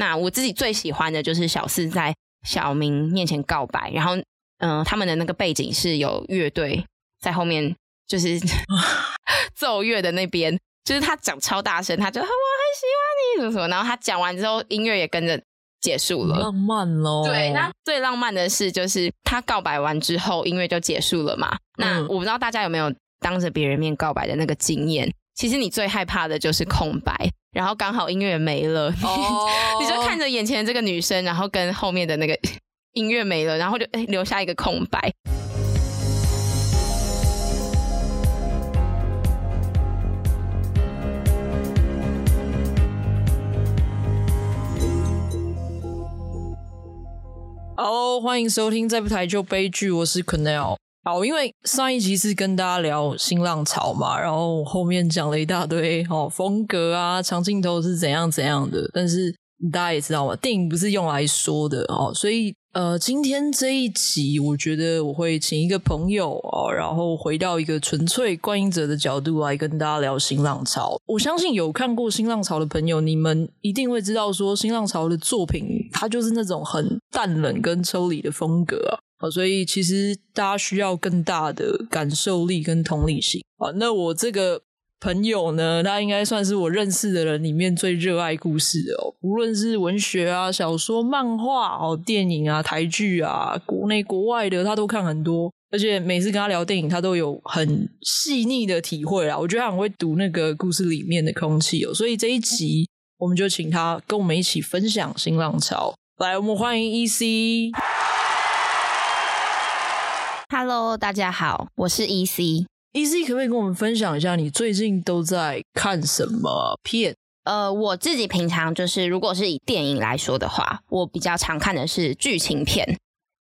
那我自己最喜欢的就是小四在小明面前告白，然后嗯、呃，他们的那个背景是有乐队在后面，就是 奏乐的那边，就是他讲超大声，他就我很喜欢你什么什么，然后他讲完之后，音乐也跟着。结束了，浪漫咯。对，那最浪漫的事，就是他告白完之后，音乐就结束了嘛。嗯、那我不知道大家有没有当着别人面告白的那个经验？其实你最害怕的就是空白，然后刚好音乐也没了，哦、你就看着眼前的这个女生，然后跟后面的那个 音乐没了，然后就诶留下一个空白。好，欢迎收听《再不台就悲剧》，我是 Quennel。好，因为上一集是跟大家聊新浪潮嘛，然后后面讲了一大堆哦，风格啊，长镜头是怎样怎样的，但是大家也知道嘛，电影不是用来说的哦，所以。呃，今天这一集，我觉得我会请一个朋友啊，然后回到一个纯粹观影者的角度来跟大家聊新浪潮。我相信有看过新浪潮的朋友，你们一定会知道说，新浪潮的作品它就是那种很淡冷跟抽离的风格啊，所以其实大家需要更大的感受力跟同理心啊。那我这个。朋友呢，他应该算是我认识的人里面最热爱故事的哦。无论是文学啊、小说、漫画哦、电影啊、台剧啊，国内国外的他都看很多。而且每次跟他聊电影，他都有很细腻的体会啦。我觉得他很会读那个故事里面的空气哦。所以这一集我们就请他跟我们一起分享新浪潮。来，我们欢迎 EC。Hello，大家好，我是 EC。EC 可不可以跟我们分享一下你最近都在看什么片？呃，我自己平常就是，如果是以电影来说的话，我比较常看的是剧情片。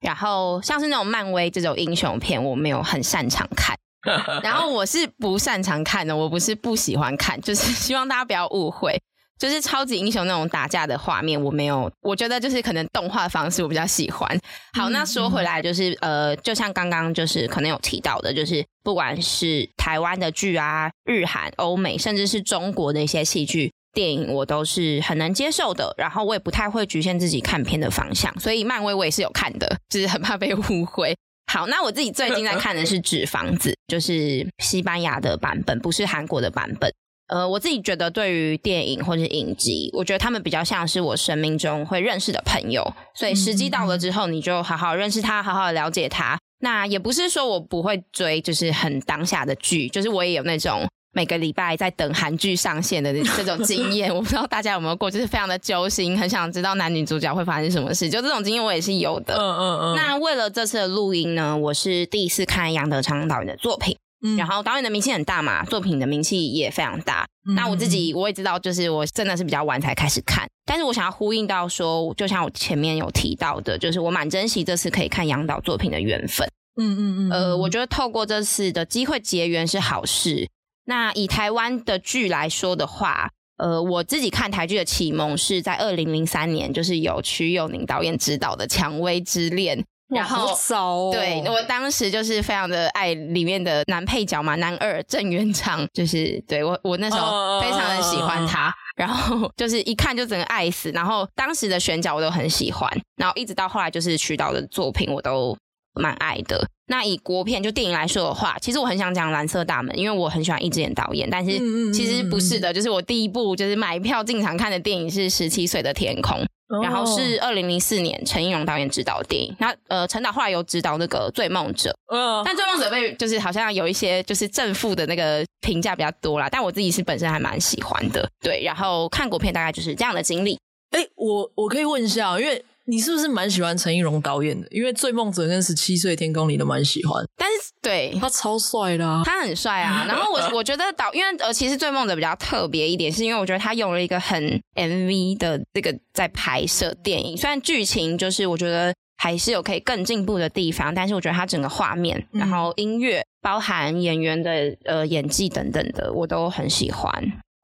然后像是那种漫威这种英雄片，我没有很擅长看。然后我是不擅长看的，我不是不喜欢看，就是希望大家不要误会。就是超级英雄那种打架的画面，我没有，我觉得就是可能动画方式我比较喜欢。好，那说回来就是呃，就像刚刚就是可能有提到的，就是不管是台湾的剧啊、日韩、欧美，甚至是中国的一些戏剧、电影，我都是很能接受的。然后我也不太会局限自己看片的方向，所以漫威我也是有看的，就是很怕被误会。好，那我自己最近在看的是《纸房子》，就是西班牙的版本，不是韩国的版本。呃，我自己觉得，对于电影或者影集，我觉得他们比较像是我生命中会认识的朋友，所以时机到了之后，你就好好认识他，好好的了解他。那也不是说我不会追，就是很当下的剧，就是我也有那种每个礼拜在等韩剧上线的这种经验。我不知道大家有没有过，就是非常的揪心，很想知道男女主角会发生什么事，就这种经验我也是有的。嗯嗯嗯。那为了这次的录音呢，我是第一次看杨德昌导演的作品。嗯、然后导演的名气很大嘛，作品的名气也非常大。嗯、那我自己我也知道，就是我真的是比较晚才开始看，但是我想要呼应到说，就像我前面有提到的，就是我蛮珍惜这次可以看杨导作品的缘分。嗯嗯嗯。呃，我觉得透过这次的机会结缘是好事。那以台湾的剧来说的话，呃，我自己看台剧的启蒙是在二零零三年，就是有瞿友宁导演执导的《蔷薇之恋》。然后，哦、对，我当时就是非常的爱里面的男配角嘛，男二郑元畅，就是对我我那时候非常的喜欢他，呃、然后就是一看就整个爱死，然后当时的选角我都很喜欢，然后一直到后来就是瞿导的作品我都蛮爱的。那以国片就电影来说的话，其实我很想讲《蓝色大门》，因为我很喜欢易智言导演，但是其实不是的，就是我第一部就是买票进场看的电影是《十七岁的天空》。然后是二零零四年陈映蓉导演执导的电影，那呃陈导后来有执导那个《醉梦者》，嗯，但《醉梦者》被就是好像有一些就是正负的那个评价比较多啦，但我自己是本身还蛮喜欢的，对，然后看国片大概就是这样的经历。哎，我我可以问一下，因为。你是不是蛮喜欢陈映蓉导演的？因为《醉梦者》跟《十七岁天空》你都蛮喜欢。但是对他超帅的，啊，他很帅啊。然后我 我觉得导，因为呃，其实《醉梦者》比较特别一点，是因为我觉得他用了一个很 MV 的这个在拍摄电影。虽然剧情就是我觉得还是有可以更进步的地方，但是我觉得他整个画面，然后音乐，包含演员的呃演技等等的，我都很喜欢。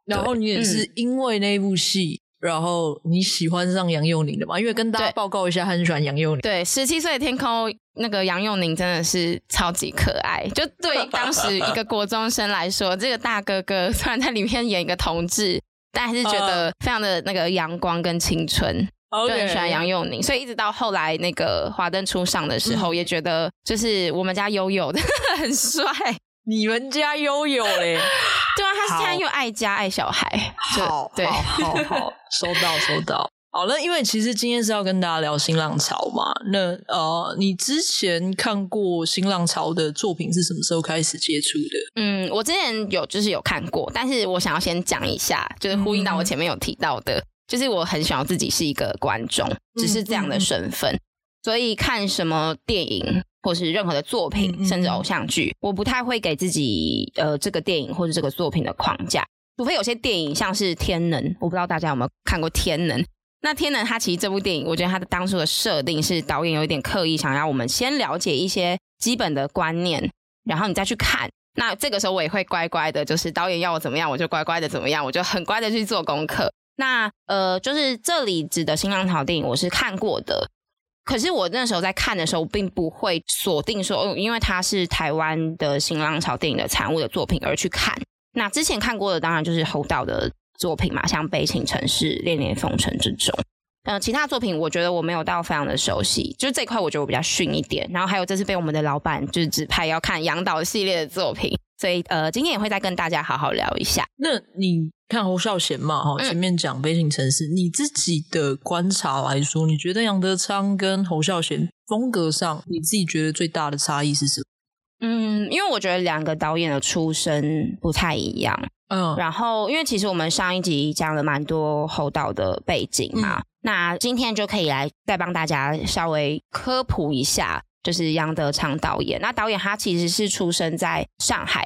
然后你也是因为那部戏。然后你喜欢上杨佑宁的吗？因为跟大家报告一下，他很喜欢杨佑宁。对，十七岁的天空，那个杨佑宁真的是超级可爱。就对当时一个国中生来说，这个大哥哥虽然在里面演一个同志，但还是觉得非常的那个阳光跟青春。就很喜欢杨佑宁，所以一直到后来那个华灯初上的时候，嗯、也觉得就是我们家悠悠的 很帅。你们家悠悠嘞？对啊，他现在又爱家爱小孩。好，对，好好，好，收到收到。好了，因为其实今天是要跟大家聊新浪潮嘛。那呃，你之前看过新浪潮的作品是什么时候开始接触的？嗯，我之前有就是有看过，但是我想要先讲一下，就是呼应到我前面有提到的。嗯就是我很想要自己是一个观众，只是这样的身份，嗯嗯、所以看什么电影或是任何的作品，嗯嗯、甚至偶像剧，我不太会给自己呃这个电影或者这个作品的框架，除非有些电影像是《天能》，我不知道大家有没有看过《天能》。那《天能》它其实这部电影，我觉得它的当初的设定是导演有一点刻意想要我们先了解一些基本的观念，然后你再去看。那这个时候我也会乖乖的，就是导演要我怎么样，我就乖乖的怎么样，我就很乖的去做功课。那呃，就是这里指的新浪潮电影，我是看过的。可是我那时候在看的时候，并不会锁定说，哦，因为它是台湾的新浪潮电影的产物的作品而去看。那之前看过的，当然就是侯导的作品嘛，像《悲情城市》《恋恋风尘》这种。呃，其他作品我觉得我没有到非常的熟悉，就是这块我觉得我比较逊一点。然后还有这次被我们的老板就是指派要看杨导系列的作品，所以呃，今天也会再跟大家好好聊一下。那你？看侯孝贤嘛，哈，前面讲《飞行城市》嗯，你自己的观察来说，你觉得杨德昌跟侯孝贤风格上，你自己觉得最大的差异是什么？嗯，因为我觉得两个导演的出身不太一样，嗯，然后因为其实我们上一集讲了蛮多侯导的背景嘛，嗯、那今天就可以来再帮大家稍微科普一下，就是杨德昌导演。那导演他其实是出生在上海。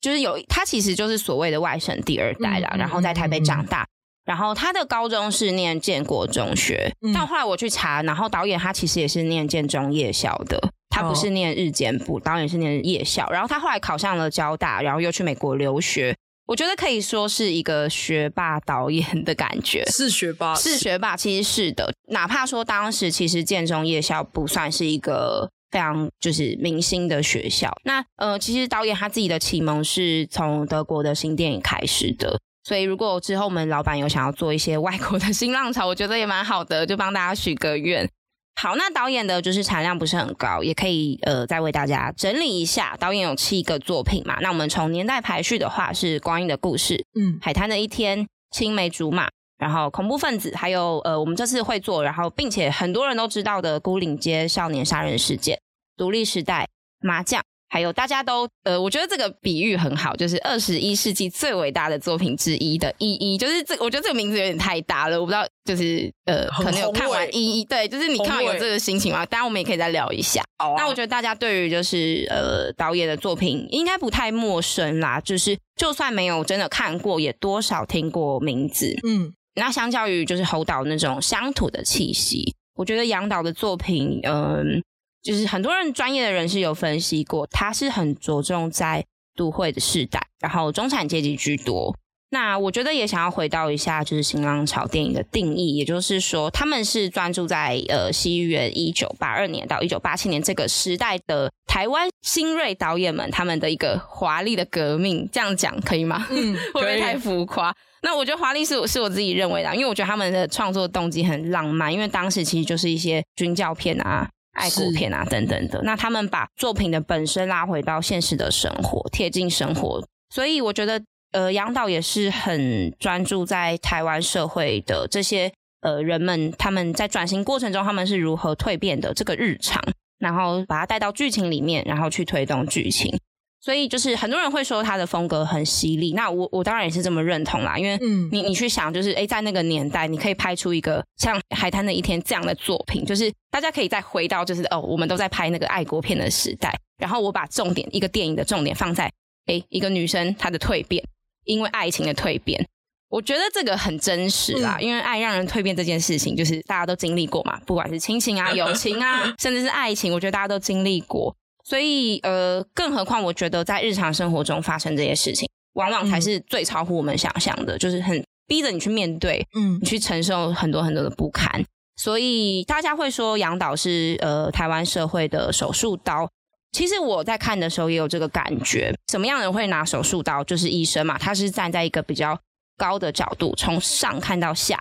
就是有他其实就是所谓的外省第二代啦，嗯、然后在台北长大，嗯、然后他的高中是念建国中学，嗯、但后来我去查，然后导演他其实也是念建中夜校的，他不是念日间部，导演是念夜校，然后他后来考上了交大，然后又去美国留学，我觉得可以说是一个学霸导演的感觉，是学霸，是学霸，其实是的，哪怕说当时其实建中夜校不算是一个。非常就是明星的学校。那呃，其实导演他自己的启蒙是从德国的新电影开始的。所以如果之后我们老板有想要做一些外国的新浪潮，我觉得也蛮好的，就帮大家许个愿。好，那导演的就是产量不是很高，也可以呃再为大家整理一下。导演有七个作品嘛？那我们从年代排序的话，是《光阴的故事》、嗯，《海滩的一天》、《青梅竹马》。然后恐怖分子，还有呃，我们这次会做，然后并且很多人都知道的孤岭街少年杀人事件、独立时代、麻将，还有大家都呃，我觉得这个比喻很好，就是二十一世纪最伟大的作品之一的《一一》，就是这，我觉得这个名字有点太大了，我不知道，就是呃，可能有看完《一一》，对，就是你看完有这个心情吗？当然，我们也可以再聊一下。那我觉得大家对于就是呃导演的作品应该不太陌生啦，就是就算没有真的看过，也多少听过名字，嗯。那相较于就是侯导那种乡土的气息，我觉得杨导的作品，嗯，就是很多人专业的人士有分析过，他是很着重在都会的世代，然后中产阶级居多。那我觉得也想要回到一下，就是新浪潮电影的定义，也就是说，他们是专注在呃西元一九八二年到一九八七年这个时代的台湾新锐导演们他们的一个华丽的革命，这样讲可以吗？嗯，会不会太浮夸？那我觉得华丽是我是我自己认为的，因为我觉得他们的创作动机很浪漫，因为当时其实就是一些军教片啊、爱国片啊等等的。那他们把作品的本身拉回到现实的生活，贴近生活，所以我觉得呃，杨导也是很专注在台湾社会的这些呃人们，他们在转型过程中他们是如何蜕变的这个日常，然后把它带到剧情里面，然后去推动剧情。所以就是很多人会说他的风格很犀利，那我我当然也是这么认同啦。因为你你去想，就是诶，在那个年代，你可以拍出一个像《海滩的一天》这样的作品，就是大家可以再回到就是哦，我们都在拍那个爱国片的时代。然后我把重点一个电影的重点放在诶，一个女生她的蜕变，因为爱情的蜕变，我觉得这个很真实啦。因为爱让人蜕变这件事情，就是大家都经历过嘛，不管是亲情啊、友情啊，甚至是爱情，我觉得大家都经历过。所以，呃，更何况，我觉得在日常生活中发生这些事情，往往才是最超乎我们想象的，嗯、就是很逼着你去面对，嗯，你去承受很多很多的不堪。所以，大家会说杨导是呃台湾社会的手术刀。其实我在看的时候也有这个感觉。什么样的人会拿手术刀？就是医生嘛，他是站在一个比较高的角度，从上看到下，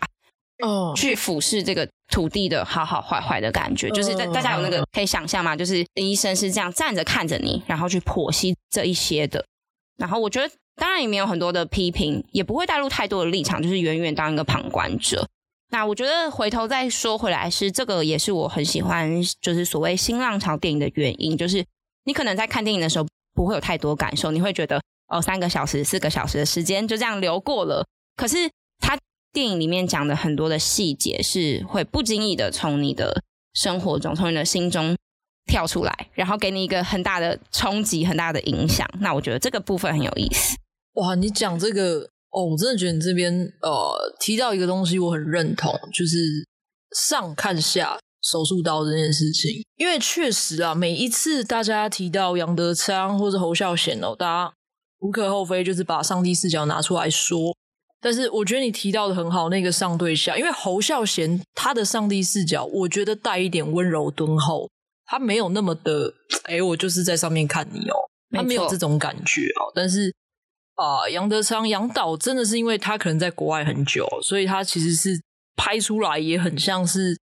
哦，去俯视这个土地的好好坏坏的感觉，就是大大家有那个可以想象吗？就是医生是这样站着看着你，然后去剖析这一些的。然后我觉得，当然里面有很多的批评，也不会带入太多的立场，就是远远当一个旁观者。那我觉得回头再说回来，是这个也是我很喜欢，就是所谓新浪潮电影的原因，就是你可能在看电影的时候不会有太多感受，你会觉得哦，三个小时、四个小时的时间就这样流过了。可是他电影里面讲的很多的细节，是会不经意的从你的生活中、从你的心中跳出来，然后给你一个很大的冲击、很大的影响。那我觉得这个部分很有意思。哇，你讲这个。哦，我真的觉得你这边呃提到一个东西，我很认同，就是上看下手术刀这件事情。因为确实啊，每一次大家提到杨德昌或者侯孝贤哦，大家无可厚非，就是把上帝视角拿出来说。但是我觉得你提到的很好，那个上对下，因为侯孝贤他的上帝视角，我觉得带一点温柔敦厚，他没有那么的，哎，我就是在上面看你哦，他没有这种感觉哦，但是。啊，杨德昌杨导真的是因为他可能在国外很久，所以他其实是拍出来也很像是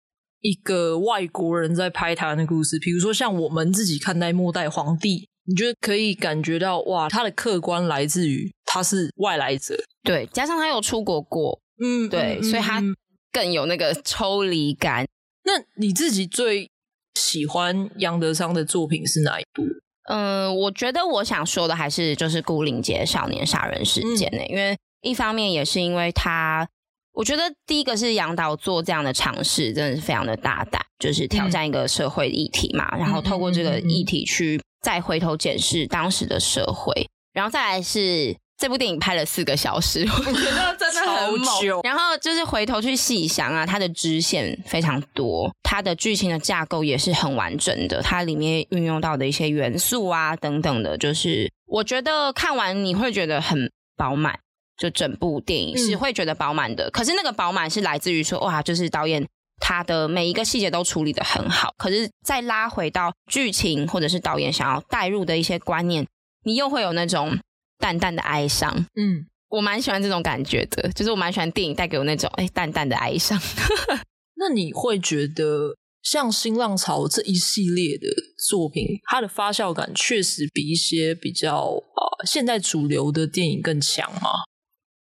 一个外国人在拍台湾的故事。比如说像我们自己看待《末代皇帝》，你觉得可以感觉到哇，他的客观来自于他是外来者，对，加上他有出国过，嗯，对，所以他更有那个抽离感。那你自己最喜欢杨德昌的作品是哪一部？嗯，我觉得我想说的还是就是孤岭街少年杀人事件呢、因为一方面也是因为他，我觉得第一个是杨导做这样的尝试，真的是非常的大胆，就是挑战一个社会议题嘛，嗯、然后透过这个议题去再回头检视当时的社会，然后再来是。这部电影拍了四个小时，我觉得 真的很猛。久然后就是回头去细想啊，它的支线非常多，它的剧情的架构也是很完整的，它里面运用到的一些元素啊等等的，就是我觉得看完你会觉得很饱满，就整部电影是会觉得饱满的。嗯、可是那个饱满是来自于说，哇，就是导演他的每一个细节都处理的很好。可是再拉回到剧情或者是导演想要带入的一些观念，你又会有那种。淡淡的哀伤，嗯，我蛮喜欢这种感觉的，就是我蛮喜欢电影带给我那种哎淡淡的哀伤。那你会觉得像新浪潮这一系列的作品，它的发酵感确实比一些比较呃现在主流的电影更强吗？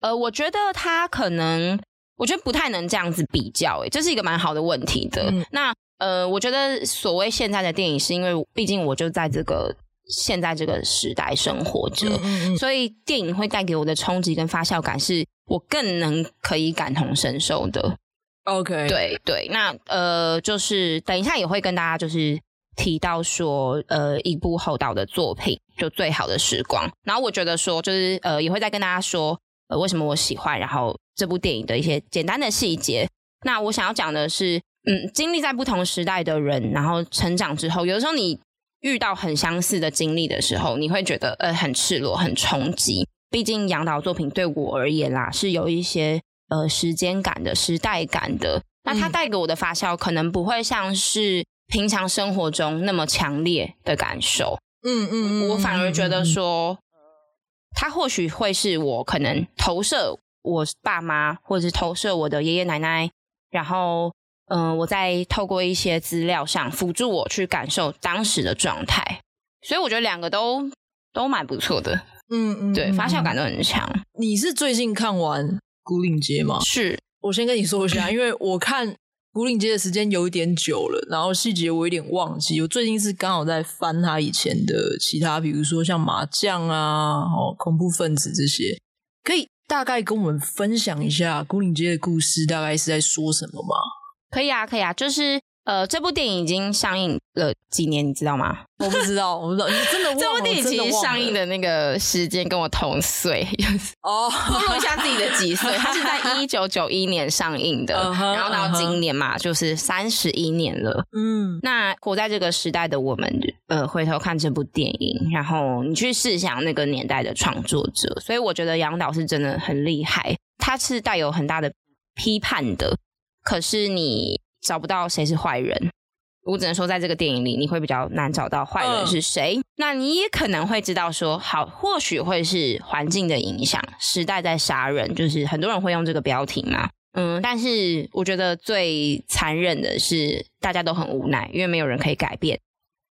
呃，我觉得它可能，我觉得不太能这样子比较，哎，这是一个蛮好的问题的。嗯、那呃，我觉得所谓现在的电影，是因为毕竟我就在这个。现在这个时代生活着，嗯嗯嗯，所以电影会带给我的冲击跟发酵感，是我更能可以感同身受的。OK，对对，那呃，就是等一下也会跟大家就是提到说，呃，一部侯导的作品就《最好的时光》，然后我觉得说，就是呃，也会再跟大家说，呃，为什么我喜欢，然后这部电影的一些简单的细节。那我想要讲的是，嗯，经历在不同时代的人，然后成长之后，有的时候你。遇到很相似的经历的时候，你会觉得呃很赤裸、很冲击。毕竟杨导作品对我而言啦，是有一些呃时间感的、时代感的。那它带给我的发酵，可能不会像是平常生活中那么强烈的感受。嗯嗯嗯，我反而觉得说，它或许会是我可能投射我爸妈，或者是投射我的爷爷奶奶，然后。嗯、呃，我再透过一些资料上辅助我去感受当时的状态，所以我觉得两个都都蛮不错的。嗯嗯，对，发酵感都很强。你是最近看完《孤岭街》吗？是，我先跟你说一下，因为我看《古岭街》的时间有一点久了，然后细节我有点忘记。我最近是刚好在翻他以前的其他，比如说像麻将啊、哦恐怖分子这些，可以大概跟我们分享一下《古岭街》的故事大概是在说什么吗？可以啊，可以啊，就是呃，这部电影已经上映了几年，你知道吗？我不知道，我不知道，你真的忘了？这部电影其实上映的那个时间跟我同岁哦，透露一下自己的几岁，它是在一九九一年上映的，uh huh, 然后到今年嘛，uh huh. 就是三十一年了。嗯，那活在这个时代的我们，呃，回头看这部电影，然后你去试想那个年代的创作者，所以我觉得杨导是真的很厉害，他是带有很大的批判的。可是你找不到谁是坏人，我只能说，在这个电影里，你会比较难找到坏人是谁。嗯、那你也可能会知道说，好，或许会是环境的影响，时代在杀人，就是很多人会用这个标题嘛。嗯，但是我觉得最残忍的是，大家都很无奈，因为没有人可以改变。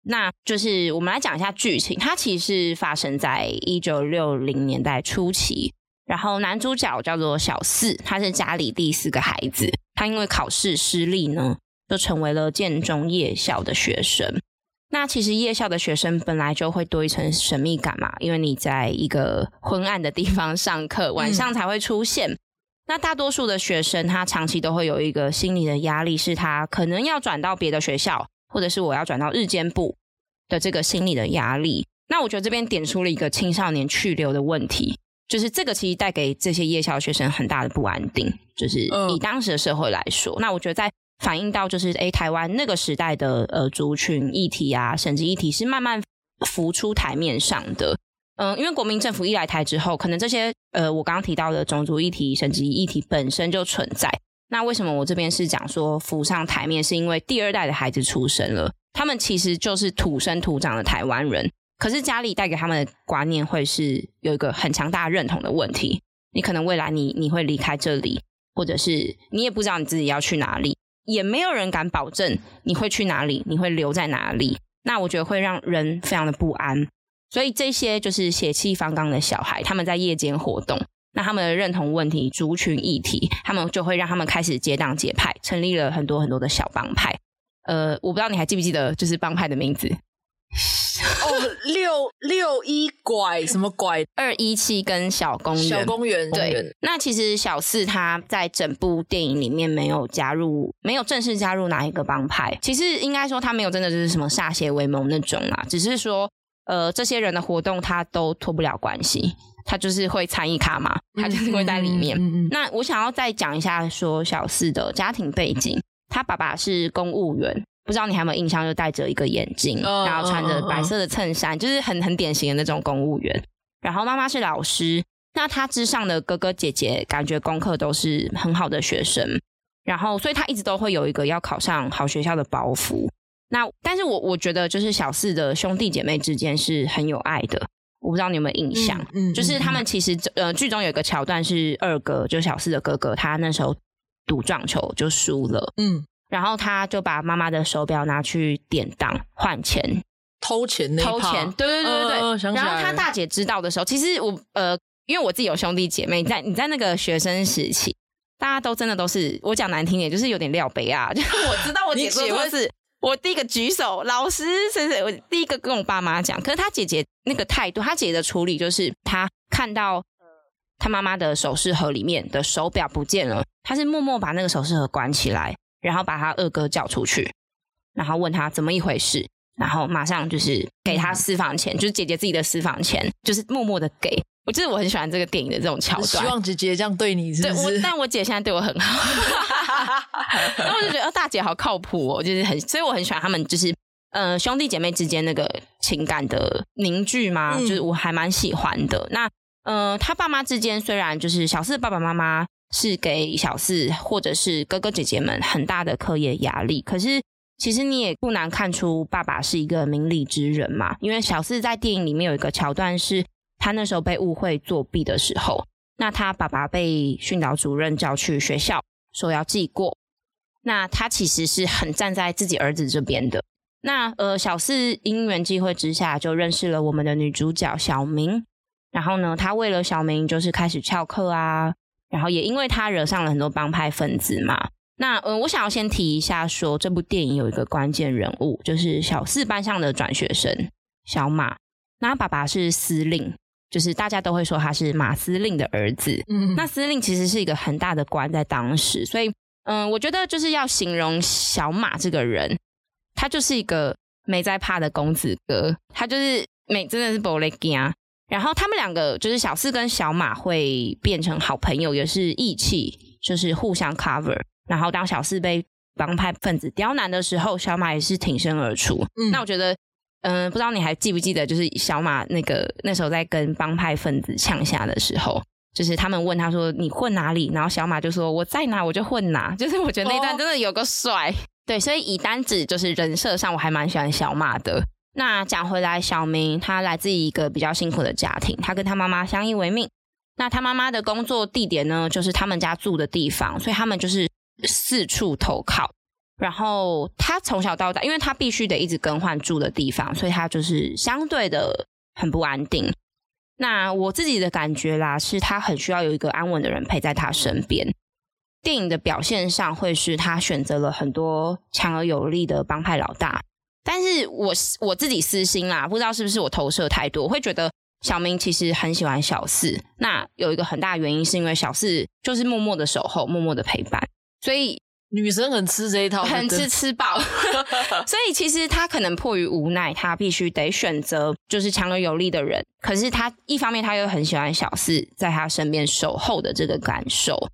那就是我们来讲一下剧情，它其实发生在一九六零年代初期。然后男主角叫做小四，他是家里第四个孩子，他因为考试失利呢。就成为了建中夜校的学生。那其实夜校的学生本来就会多一层神秘感嘛，因为你在一个昏暗的地方上课，晚上才会出现。嗯、那大多数的学生，他长期都会有一个心理的压力，是他可能要转到别的学校，或者是我要转到日间部的这个心理的压力。那我觉得这边点出了一个青少年去留的问题，就是这个其实带给这些夜校学生很大的不安定，就是以当时的社会来说，那我觉得在。反映到就是，诶，台湾那个时代的呃族群议题啊，省级议题是慢慢浮出台面上的。嗯、呃，因为国民政府一来台之后，可能这些呃我刚刚提到的种族议题、省级议题本身就存在。那为什么我这边是讲说浮上台面，是因为第二代的孩子出生了，他们其实就是土生土长的台湾人，可是家里带给他们的观念会是有一个很强大认同的问题。你可能未来你你会离开这里，或者是你也不知道你自己要去哪里。也没有人敢保证你会去哪里，你会留在哪里。那我觉得会让人非常的不安。所以这些就是血气方刚的小孩，他们在夜间活动，那他们的认同问题、族群议题，他们就会让他们开始结党结派，成立了很多很多的小帮派。呃，我不知道你还记不记得，就是帮派的名字。哦，六六一拐什么拐？二一七跟小公园，小公园对。那其实小四他在整部电影里面没有加入，没有正式加入哪一个帮派。其实应该说他没有真的就是什么歃血为盟那种啦，只是说呃这些人的活动他都脱不了关系，他就是会参与卡嘛，他就是会在里面。嗯嗯嗯嗯、那我想要再讲一下说小四的家庭背景，他爸爸是公务员。不知道你还有没有印象，就戴着一个眼镜，oh, 然后穿着白色的衬衫，oh, oh, oh. 就是很很典型的那种公务员。然后妈妈是老师，那他之上的哥哥姐姐感觉功课都是很好的学生，然后所以他一直都会有一个要考上好学校的包袱。那但是我我觉得就是小四的兄弟姐妹之间是很有爱的，我不知道你有没有印象？嗯，嗯就是他们其实呃剧中有一个桥段是二哥，就小四的哥哥，他那时候赌撞球就输了，嗯。然后他就把妈妈的手表拿去典当换钱，偷钱那偷钱，对对对对对。呃、然后他大姐知道的时候，其实我呃，因为我自己有兄弟姐妹，在你在那个学生时期，大家都真的都是我讲难听点，就是有点料杯啊。就是我知道我姐姐会是我第一个举手，老师是是，我第一个跟我爸妈讲。可是他姐姐那个态度，他姐姐的处理就是，他看到他妈妈的首饰盒里面的手表不见了，他是默默把那个首饰盒关起来。然后把他二哥叫出去，然后问他怎么一回事，然后马上就是给他私房钱，就是姐姐自己的私房钱，就是默默的给。我就是我很喜欢这个电影的这种桥段，希望姐姐这样对你是不是？对，我，但我姐现在对我很好，然后我就觉得大姐好靠谱哦，就是很，所以我很喜欢他们，就是呃兄弟姐妹之间那个情感的凝聚嘛，嗯、就是我还蛮喜欢的。那呃他爸妈之间虽然就是小四的爸爸妈妈。是给小四或者是哥哥姐姐们很大的课业压力，可是其实你也不难看出爸爸是一个明理之人嘛。因为小四在电影里面有一个桥段，是他那时候被误会作弊的时候，那他爸爸被训导主任叫去学校说要记过，那他其实是很站在自己儿子这边的。那呃，小四因缘际会之下就认识了我们的女主角小明，然后呢，他为了小明就是开始翘课啊。然后也因为他惹上了很多帮派分子嘛，那呃，我想要先提一下说，说这部电影有一个关键人物，就是小四班上的转学生小马，那他爸爸是司令，就是大家都会说他是马司令的儿子。嗯，那司令其实是一个很大的官，在当时，所以嗯、呃，我觉得就是要形容小马这个人，他就是一个没在怕的公子哥，他就是没真的是不勒惊。然后他们两个就是小四跟小马会变成好朋友，也是义气，就是互相 cover。然后当小四被帮派分子刁难的时候，小马也是挺身而出。嗯，那我觉得，嗯、呃，不知道你还记不记得，就是小马那个那时候在跟帮派分子呛下的时候，就是他们问他说：“你混哪里？”然后小马就说：“我在哪我就混哪。”就是我觉得那段真的有个帅。对，所以以单指就是人设上，我还蛮喜欢小马的。那讲回来，小明他来自一个比较辛苦的家庭，他跟他妈妈相依为命。那他妈妈的工作地点呢，就是他们家住的地方，所以他们就是四处投靠。然后他从小到大，因为他必须得一直更换住的地方，所以他就是相对的很不安定。那我自己的感觉啦，是他很需要有一个安稳的人陪在他身边。电影的表现上，会是他选择了很多强而有力的帮派老大。但是我我自己私心啦，不知道是不是我投射太多，我会觉得小明其实很喜欢小四。那有一个很大的原因，是因为小四就是默默的守候，默默的陪伴，所以。女生很吃这一套，很吃吃饱，所以其实他可能迫于无奈，他必须得选择就是强而有力的人。可是他一方面他又很喜欢小四在他身边守候的这个感受。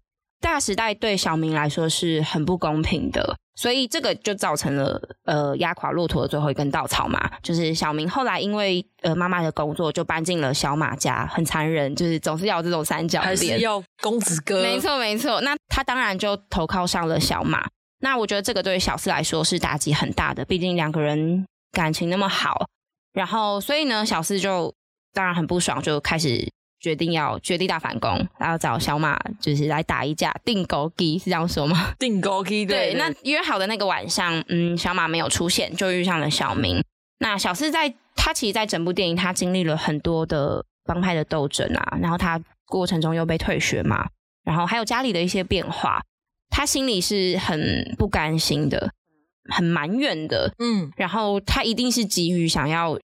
大时代对小明来说是很不公平的，所以这个就造成了呃压垮骆驼的最后一根稻草嘛，就是小明后来因为呃妈妈的工作就搬进了小马家，很残忍，就是总是要这种三角恋，还是要公子哥，没错没错。那他当然就投靠上了小马，那我觉得这个对小四来说是打击很大的，毕竟两个人感情那么好，然后所以呢，小四就当然很不爽，就开始。决定要绝地大反攻，然后找小马就是来打一架，定勾机是这样说吗？定勾机对，对。那约好的那个晚上，嗯，小马没有出现，就遇上了小明。那小四在他其实，在整部电影他经历了很多的帮派的斗争啊，然后他过程中又被退学嘛，然后还有家里的一些变化，他心里是很不甘心的，很埋怨的，嗯，然后他一定是急于想要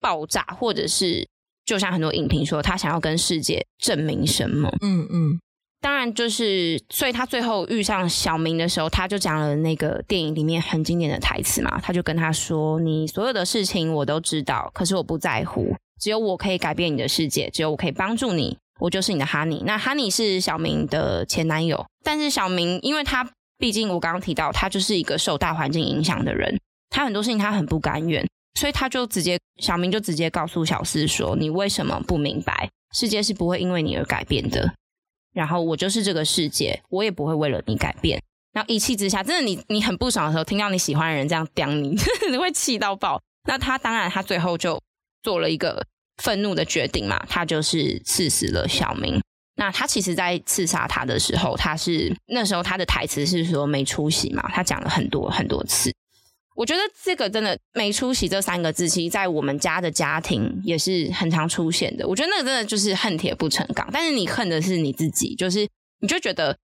爆炸，或者是。就像很多影评说，他想要跟世界证明什么？嗯嗯，当然就是，所以他最后遇上小明的时候，他就讲了那个电影里面很经典的台词嘛，他就跟他说：“你所有的事情我都知道，可是我不在乎，只有我可以改变你的世界，只有我可以帮助你，我就是你的哈尼。那哈尼是小明的前男友，但是小明因为他毕竟我刚刚提到，他就是一个受大环境影响的人，他很多事情他很不甘愿。”所以他就直接，小明就直接告诉小四说：“你为什么不明白？世界是不会因为你而改变的。然后我就是这个世界，我也不会为了你改变。”然后一气之下，真的你你很不爽的时候，听到你喜欢的人这样刁你，你 会气到爆。那他当然，他最后就做了一个愤怒的决定嘛，他就是刺死了小明。那他其实，在刺杀他的时候，他是那时候他的台词是说没出息嘛，他讲了很多很多次。我觉得这个真的没出息这三个字，其实在我们家的家庭也是很常出现的。我觉得那个真的就是恨铁不成钢，但是你恨的是你自己，就是你就觉得，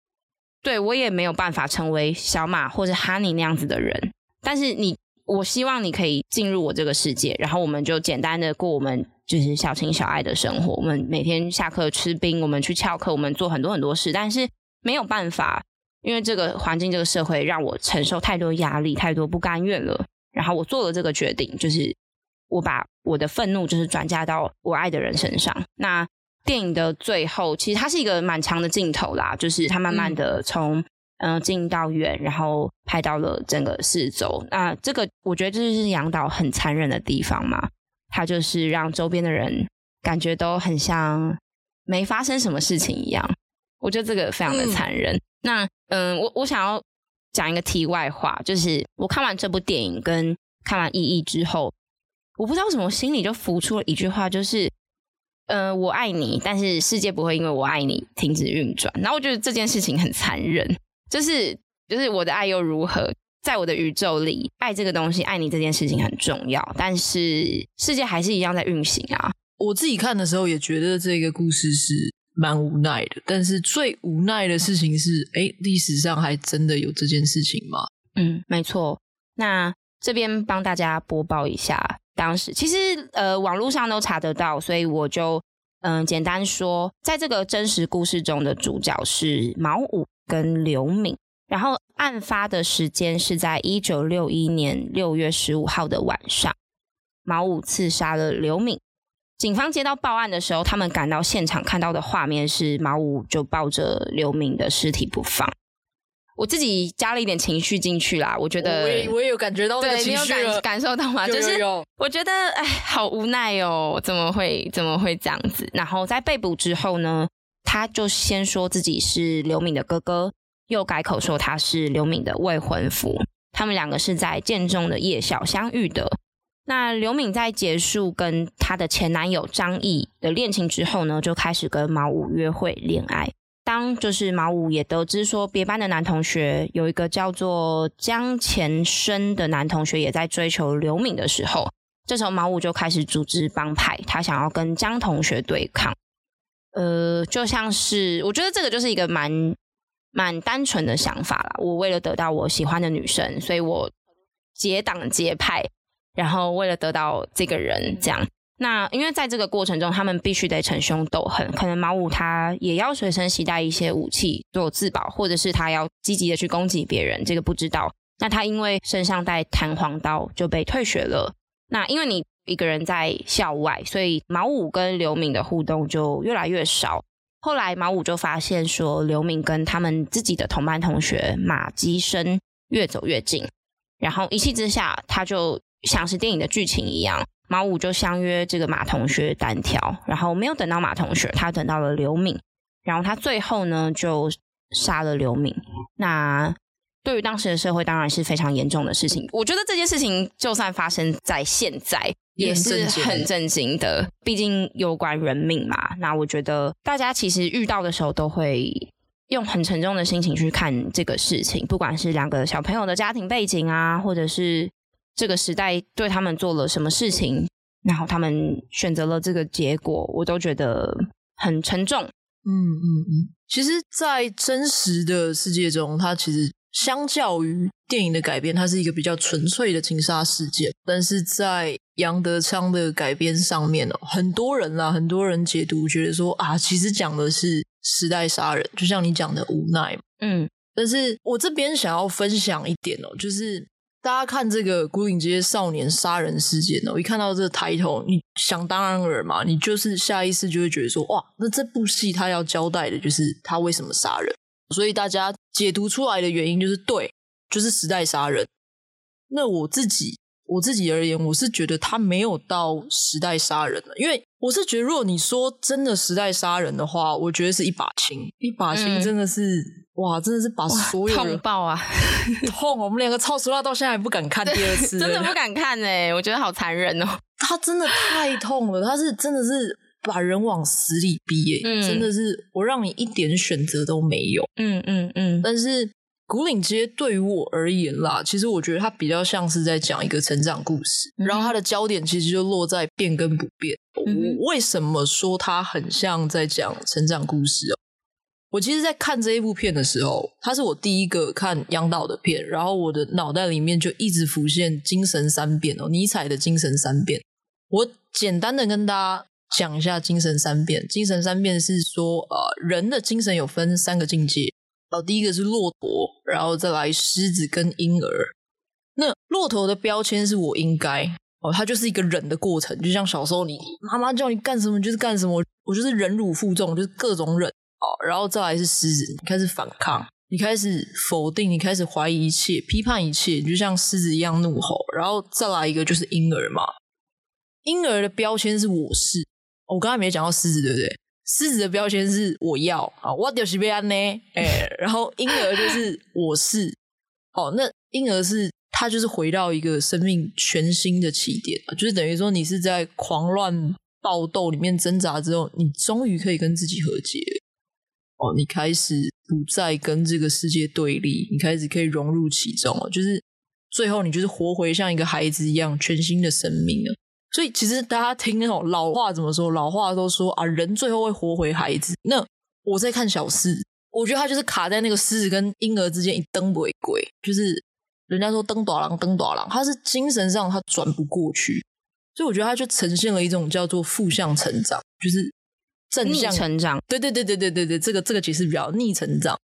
对，我也没有办法成为小马或者哈尼那样子的人，但是你，我希望你可以进入我这个世界，然后我们就简单的过我们就是小情小爱的生活。我们每天下课吃冰，我们去翘课，我们做很多很多事，但是没有办法。因为这个环境，这个社会让我承受太多压力，太多不甘愿了。然后我做了这个决定，就是我把我的愤怒就是转嫁到我爱的人身上。那电影的最后，其实它是一个蛮长的镜头啦，就是它慢慢的从嗯近到远，然后拍到了整个四周。那这个我觉得这就是杨导很残忍的地方嘛，他就是让周边的人感觉都很像没发生什么事情一样。我觉得这个非常的残忍。嗯那嗯，我我想要讲一个题外话，就是我看完这部电影跟看完《意义》之后，我不知道为什么心里就浮出了一句话，就是呃，我爱你，但是世界不会因为我爱你停止运转。然后我觉得这件事情很残忍，就是就是我的爱又如何？在我的宇宙里，爱这个东西，爱你这件事情很重要，但是世界还是一样在运行啊。我自己看的时候也觉得这个故事是。蛮无奈的，但是最无奈的事情是，哎，历史上还真的有这件事情吗？嗯，没错。那这边帮大家播报一下，当时其实呃网络上都查得到，所以我就嗯、简单说，在这个真实故事中的主角是毛五跟刘敏，然后案发的时间是在一九六一年六月十五号的晚上，毛五刺杀了刘敏。警方接到报案的时候，他们赶到现场看到的画面是马武就抱着刘敏的尸体不放。我自己加了一点情绪进去啦，我觉得我也我也有感觉到那个情绪，对，你有感感受到吗？就是我觉得哎，好无奈哦，怎么会怎么会这样子？然后在被捕之后呢，他就先说自己是刘敏的哥哥，又改口说他是刘敏的未婚夫。他他们两个是在建中的夜校相遇的。那刘敏在结束跟她的前男友张毅的恋情之后呢，就开始跟毛五约会恋爱。当就是毛五也得知说别班的男同学有一个叫做江前生的男同学也在追求刘敏的时候，这时候毛五就开始组织帮派，他想要跟江同学对抗。呃，就像是我觉得这个就是一个蛮蛮单纯的想法啦。我为了得到我喜欢的女生，所以我结党结派，然后为了得到这个人，这样。那因为在这个过程中，他们必须得逞凶斗狠，可能毛五他也要随身携带一些武器做自保，或者是他要积极的去攻击别人，这个不知道。那他因为身上带弹簧刀就被退学了。那因为你一个人在校外，所以毛五跟刘敏的互动就越来越少。后来毛五就发现说，刘敏跟他们自己的同班同学马基生越走越近，然后一气之下，他就像是电影的剧情一样。毛五就相约这个马同学单挑，然后没有等到马同学，他等到了刘敏，然后他最后呢就杀了刘敏。那对于当时的社会当然是非常严重的事情。我觉得这件事情就算发生在现在也是很震惊的，毕竟有关人命嘛。那我觉得大家其实遇到的时候都会用很沉重的心情去看这个事情，不管是两个小朋友的家庭背景啊，或者是。这个时代对他们做了什么事情，然后他们选择了这个结果，我都觉得很沉重。嗯嗯嗯。其实，在真实的世界中，它其实相较于电影的改编，它是一个比较纯粹的情杀事件。但是在杨德昌的改编上面哦，很多人啦，很多人解读觉得说啊，其实讲的是时代杀人，就像你讲的无奈。嗯，但是我这边想要分享一点哦，就是。大家看这个牯岭街少年杀人事件呢，我一看到这个抬头，你想当然尔嘛，你就是下意识就会觉得说，哇，那这部戏他要交代的就是他为什么杀人，所以大家解读出来的原因就是对，就是时代杀人。那我自己我自己而言，我是觉得他没有到时代杀人了，因为我是觉得，如果你说真的时代杀人的话，我觉得是一把青，一把青真的是。嗯哇，真的是把所有痛爆啊！痛！我们两个超熟辣到现在还不敢看第二次，真的不敢看哎！我觉得好残忍哦。他真的太痛了，他是真的是把人往死里逼哎，嗯、真的是我让你一点选择都没有。嗯嗯嗯。嗯嗯但是古岭街对于我而言啦，其实我觉得它比较像是在讲一个成长故事，嗯、然后它的焦点其实就落在变跟不变。嗯、我为什么说它很像在讲成长故事哦？我其实，在看这一部片的时候，它是我第一个看杨导的片，然后我的脑袋里面就一直浮现精神三变哦，尼采的精神三变。我简单的跟大家讲一下精神三变。精神三变是说，呃，人的精神有分三个境界，然后第一个是骆驼，然后再来狮子跟婴儿。那骆驼的标签是我应该哦，它就是一个忍的过程，就像小时候你妈妈叫你干什么就是干什么，我就是忍辱负重，就是各种忍。然后再来是狮子，你开始反抗，你开始否定，你开始怀疑一切，批判一切，你就像狮子一样怒吼。然后再来一个就是婴儿嘛，婴儿的标签是我是，我刚才没讲到狮子，对不对？狮子的标签是我要啊，我就是要呢，哎，然后婴儿就是我是，哦，那婴儿是他就是回到一个生命全新的起点，就是等于说你是在狂乱暴斗里面挣扎之后，你终于可以跟自己和解。你开始不再跟这个世界对立，你开始可以融入其中了。就是最后，你就是活回像一个孩子一样全新的生命了。所以，其实大家听那种老话怎么说？老话都说啊，人最后会活回孩子。那我在看小四，我觉得他就是卡在那个狮子跟婴儿之间一蹬不回归，就是人家说蹬大郎蹬大郎，他是精神上他转不过去。所以，我觉得他就呈现了一种叫做负向成长，就是。正向成长，对对对对对对对，这个这个解释比较逆成长。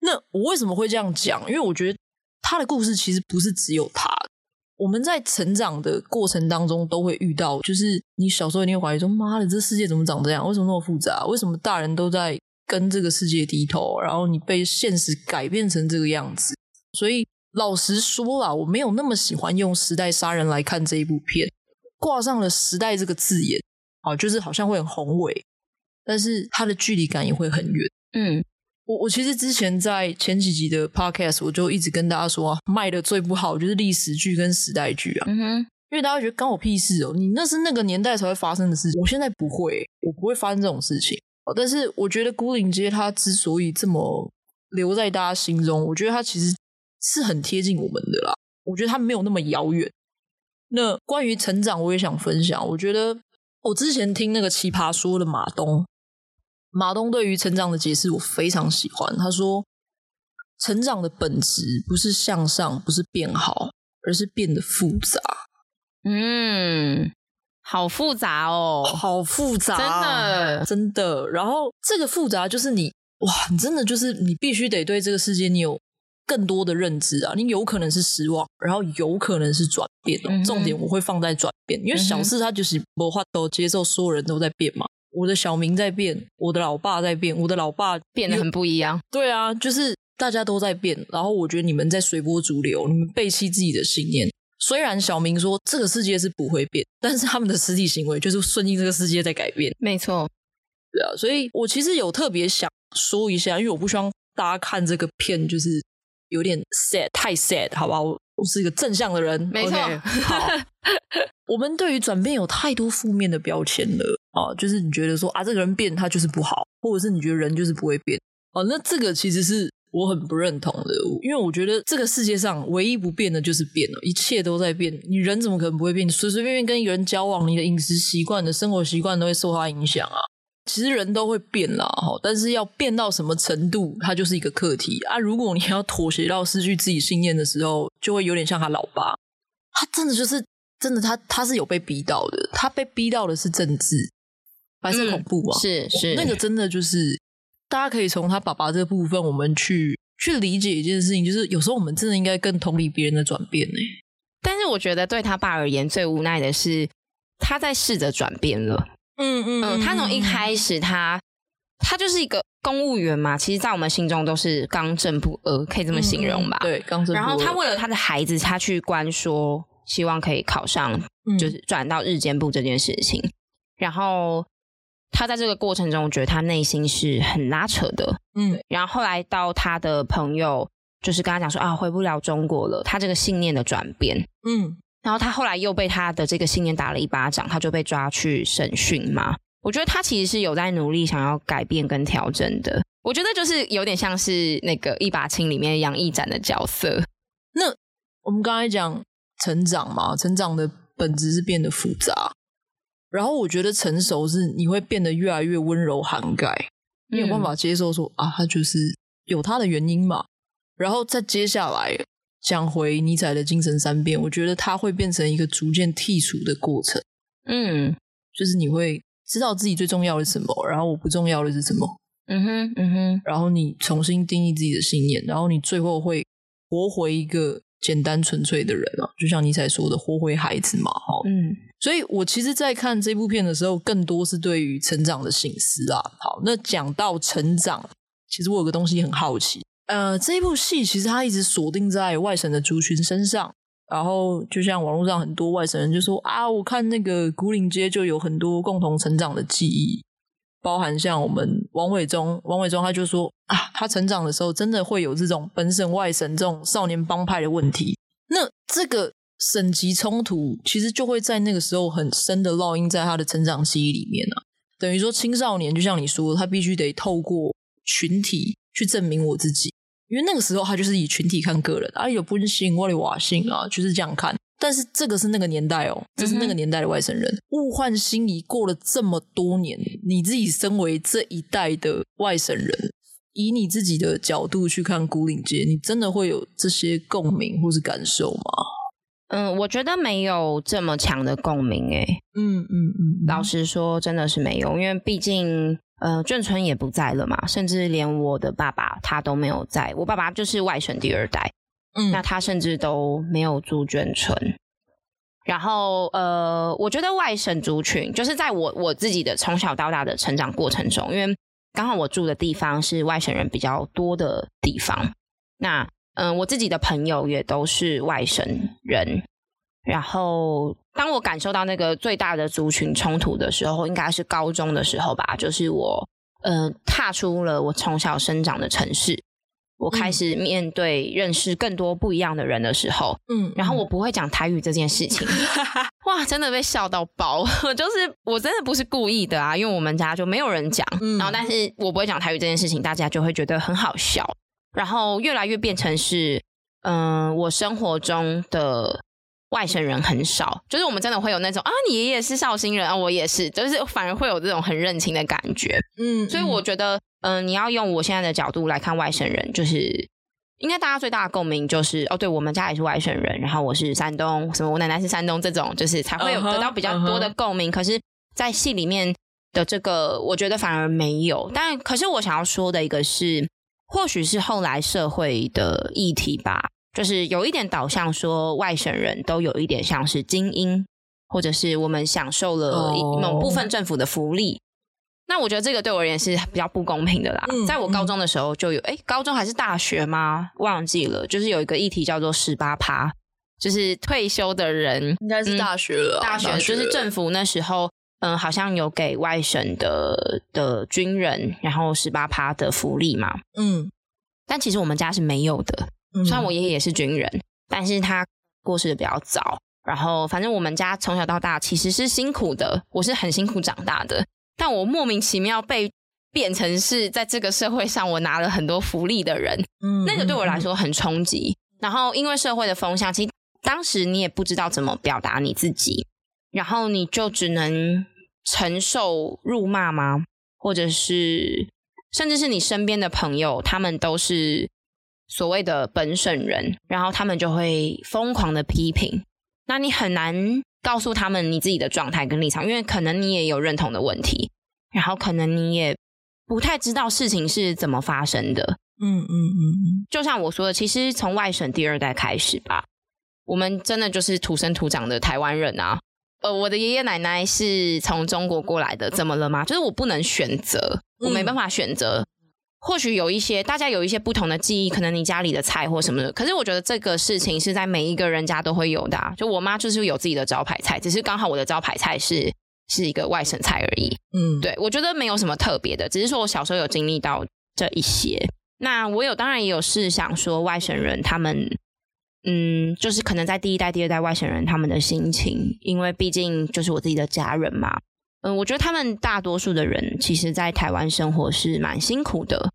那我为什么会这样讲？因为我觉得他的故事其实不是只有他。我们在成长的过程当中都会遇到，就是你小时候一定会怀疑说：“妈的，这世界怎么长这样？为什么那么复杂？为什么大人都在跟这个世界低头？然后你被现实改变成这个样子？”所以老实说啦，我没有那么喜欢用时代杀人来看这一部片，挂上了“时代”这个字眼，啊，就是好像会很宏伟。但是它的距离感也会很远。嗯，我我其实之前在前几集的 podcast 我就一直跟大家说啊，卖的最不好就是历史剧跟时代剧啊，嗯哼，因为大家觉得关我屁事哦，你那是那个年代才会发生的事情，我现在不会，我不会发生这种事情。但是我觉得孤岭街它之所以这么留在大家心中，我觉得它其实是很贴近我们的啦。我觉得它没有那么遥远。那关于成长，我也想分享。我觉得我之前听那个奇葩说的马东，马东对于成长的解释我非常喜欢。他说，成长的本质不是向上，不是变好，而是变得复杂。嗯。好复杂哦，好复杂，真的真的。然后这个复杂就是你哇，你真的就是你必须得对这个世界你有更多的认知啊。你有可能是失望，然后有可能是转变。嗯、重点我会放在转变，因为小事它就是无法都接受，所有人都在变嘛。我的小明在变，我的老爸在变，我的老爸变得很不一样。对啊，就是大家都在变。然后我觉得你们在随波逐流，你们背弃自己的信念。虽然小明说这个世界是不会变，但是他们的实体行为就是顺应这个世界在改变。没错，对啊，所以我其实有特别想说一下，因为我不希望大家看这个片就是有点 sad，太 sad，好吧？我我是一个正向的人，没错。Okay, 好，我们对于转变有太多负面的标签了啊，就是你觉得说啊，这个人变他就是不好，或者是你觉得人就是不会变哦，那这个其实是。我很不认同的，因为我觉得这个世界上唯一不变的就是变了，一切都在变。你人怎么可能不会变？你随随便便跟一个人交往，你的饮食习惯、你的生活习惯都会受他影响啊。其实人都会变啦，哈，但是要变到什么程度，它就是一个课题啊。如果你要妥协到失去自己信念的时候，就会有点像他老爸，他真的就是真的他，他他是有被逼到的，他被逼到的是政治，白色恐怖啊，嗯、是是，那个真的就是。大家可以从他爸爸这个部分，我们去去理解一件事情，就是有时候我们真的应该更同理别人的转变呢。但是我觉得对他爸而言，最无奈的是他在试着转变了。嗯嗯嗯，他从一开始他他就是一个公务员嘛，其实，在我们心中都是刚正不阿，可以这么形容吧？对，刚正不阿。然后他为了他的孩子，他去关说，希望可以考上，就是转到日间部这件事情，然后。他在这个过程中，我觉得他内心是很拉扯的，嗯。然后后来到他的朋友，就是跟他讲说啊，回不了中国了。他这个信念的转变，嗯。然后他后来又被他的这个信念打了一巴掌，他就被抓去审讯嘛。我觉得他其实是有在努力想要改变跟调整的。我觉得就是有点像是那个一把青里面杨一展的角色。那我们刚才讲成长嘛，成长的本质是变得复杂。然后我觉得成熟是你会变得越来越温柔涵盖，你有办法接受说、嗯、啊，他就是有他的原因嘛。然后再接下来讲回尼采的精神三变，我觉得它会变成一个逐渐剔除的过程。嗯，就是你会知道自己最重要的是什么，然后我不重要的是什么。嗯哼，嗯哼。然后你重新定义自己的信念，然后你最后会活回一个简单纯粹的人啊，就像尼采说的，活回孩子嘛。哈，嗯。所以我其实，在看这部片的时候，更多是对于成长的省思啊。好，那讲到成长，其实我有个东西很好奇。呃，这一部戏其实它一直锁定在外省的族群身上，然后就像网络上很多外省人就说啊，我看那个古岭街就有很多共同成长的记忆，包含像我们王伟忠，王伟忠他就说啊，他成长的时候真的会有这种本省外省这种少年帮派的问题。那这个。省级冲突其实就会在那个时候很深的烙印在他的成长记忆里面啊，等于说青少年就像你说，他必须得透过群体去证明我自己，因为那个时候他就是以群体看个人啊，有不信我的瓦信啊，就是这样看。但是这个是那个年代哦，这是那个年代的外省人，物换星移过了这么多年，你自己身为这一代的外省人，以你自己的角度去看牯岭街，你真的会有这些共鸣或是感受吗？嗯，我觉得没有这么强的共鸣诶。嗯嗯嗯，老实说，真的是没有，因为毕竟呃，眷村也不在了嘛，甚至连我的爸爸他都没有在。我爸爸就是外省第二代，嗯，那他甚至都没有住眷村。然后呃，我觉得外省族群就是在我我自己的从小到大的成长过程中，因为刚好我住的地方是外省人比较多的地方，那。嗯，我自己的朋友也都是外省人。然后，当我感受到那个最大的族群冲突的时候，应该是高中的时候吧。就是我呃，踏出了我从小生长的城市。我开始面对认识更多不一样的人的时候，嗯，然后我不会讲台语这件事情，哇，真的被笑到爆！就是我真的不是故意的啊，因为我们家就没有人讲，嗯，然后但是我不会讲台语这件事情，大家就会觉得很好笑，然后越来越变成是，嗯、呃，我生活中的外省人很少，就是我们真的会有那种啊，你爷爷是绍兴人啊，我也是，就是反而会有这种很认亲的感觉，嗯，所以我觉得。嗯、呃，你要用我现在的角度来看外省人，就是应该大家最大的共鸣就是哦，对，我们家也是外省人，然后我是山东，什么我奶奶是山东，这种就是才会有得到比较多的共鸣。Uh -huh, uh -huh. 可是，在戏里面的这个，我觉得反而没有。但可是我想要说的一个是，或许是后来社会的议题吧，就是有一点导向说外省人都有一点像是精英，或者是我们享受了某部分政府的福利。Oh. 那我觉得这个对我而言是比较不公平的啦。嗯、在我高中的时候就有，哎、嗯，高中还是大学吗？忘记了。就是有一个议题叫做十八趴，就是退休的人应该是大学了、啊嗯。大学就是政府那时候，嗯，好像有给外省的的军人，然后十八趴的福利嘛。嗯，但其实我们家是没有的。虽然我爷爷也是军人、嗯，但是他过世的比较早。然后，反正我们家从小到大其实是辛苦的，我是很辛苦长大的。但我莫名其妙被变成是在这个社会上，我拿了很多福利的人，嗯，那个对我来说很冲击。然后因为社会的风向，其实当时你也不知道怎么表达你自己，然后你就只能承受辱骂吗？或者是甚至是你身边的朋友，他们都是所谓的本省人，然后他们就会疯狂的批评，那你很难。告诉他们你自己的状态跟立场，因为可能你也有认同的问题，然后可能你也不太知道事情是怎么发生的。嗯嗯嗯嗯，就像我说的，其实从外省第二代开始吧，我们真的就是土生土长的台湾人啊。呃，我的爷爷奶奶是从中国过来的，怎么了吗？就是我不能选择，我没办法选择。或许有一些大家有一些不同的记忆，可能你家里的菜或什么的。可是我觉得这个事情是在每一个人家都会有的啊。就我妈就是有自己的招牌菜，只是刚好我的招牌菜是是一个外省菜而已。嗯，对，我觉得没有什么特别的，只是说我小时候有经历到这一些。那我有当然也有试想说外省人他们，嗯，就是可能在第一代、第二代外省人他们的心情，因为毕竟就是我自己的家人嘛。嗯，我觉得他们大多数的人，其实，在台湾生活是蛮辛苦的。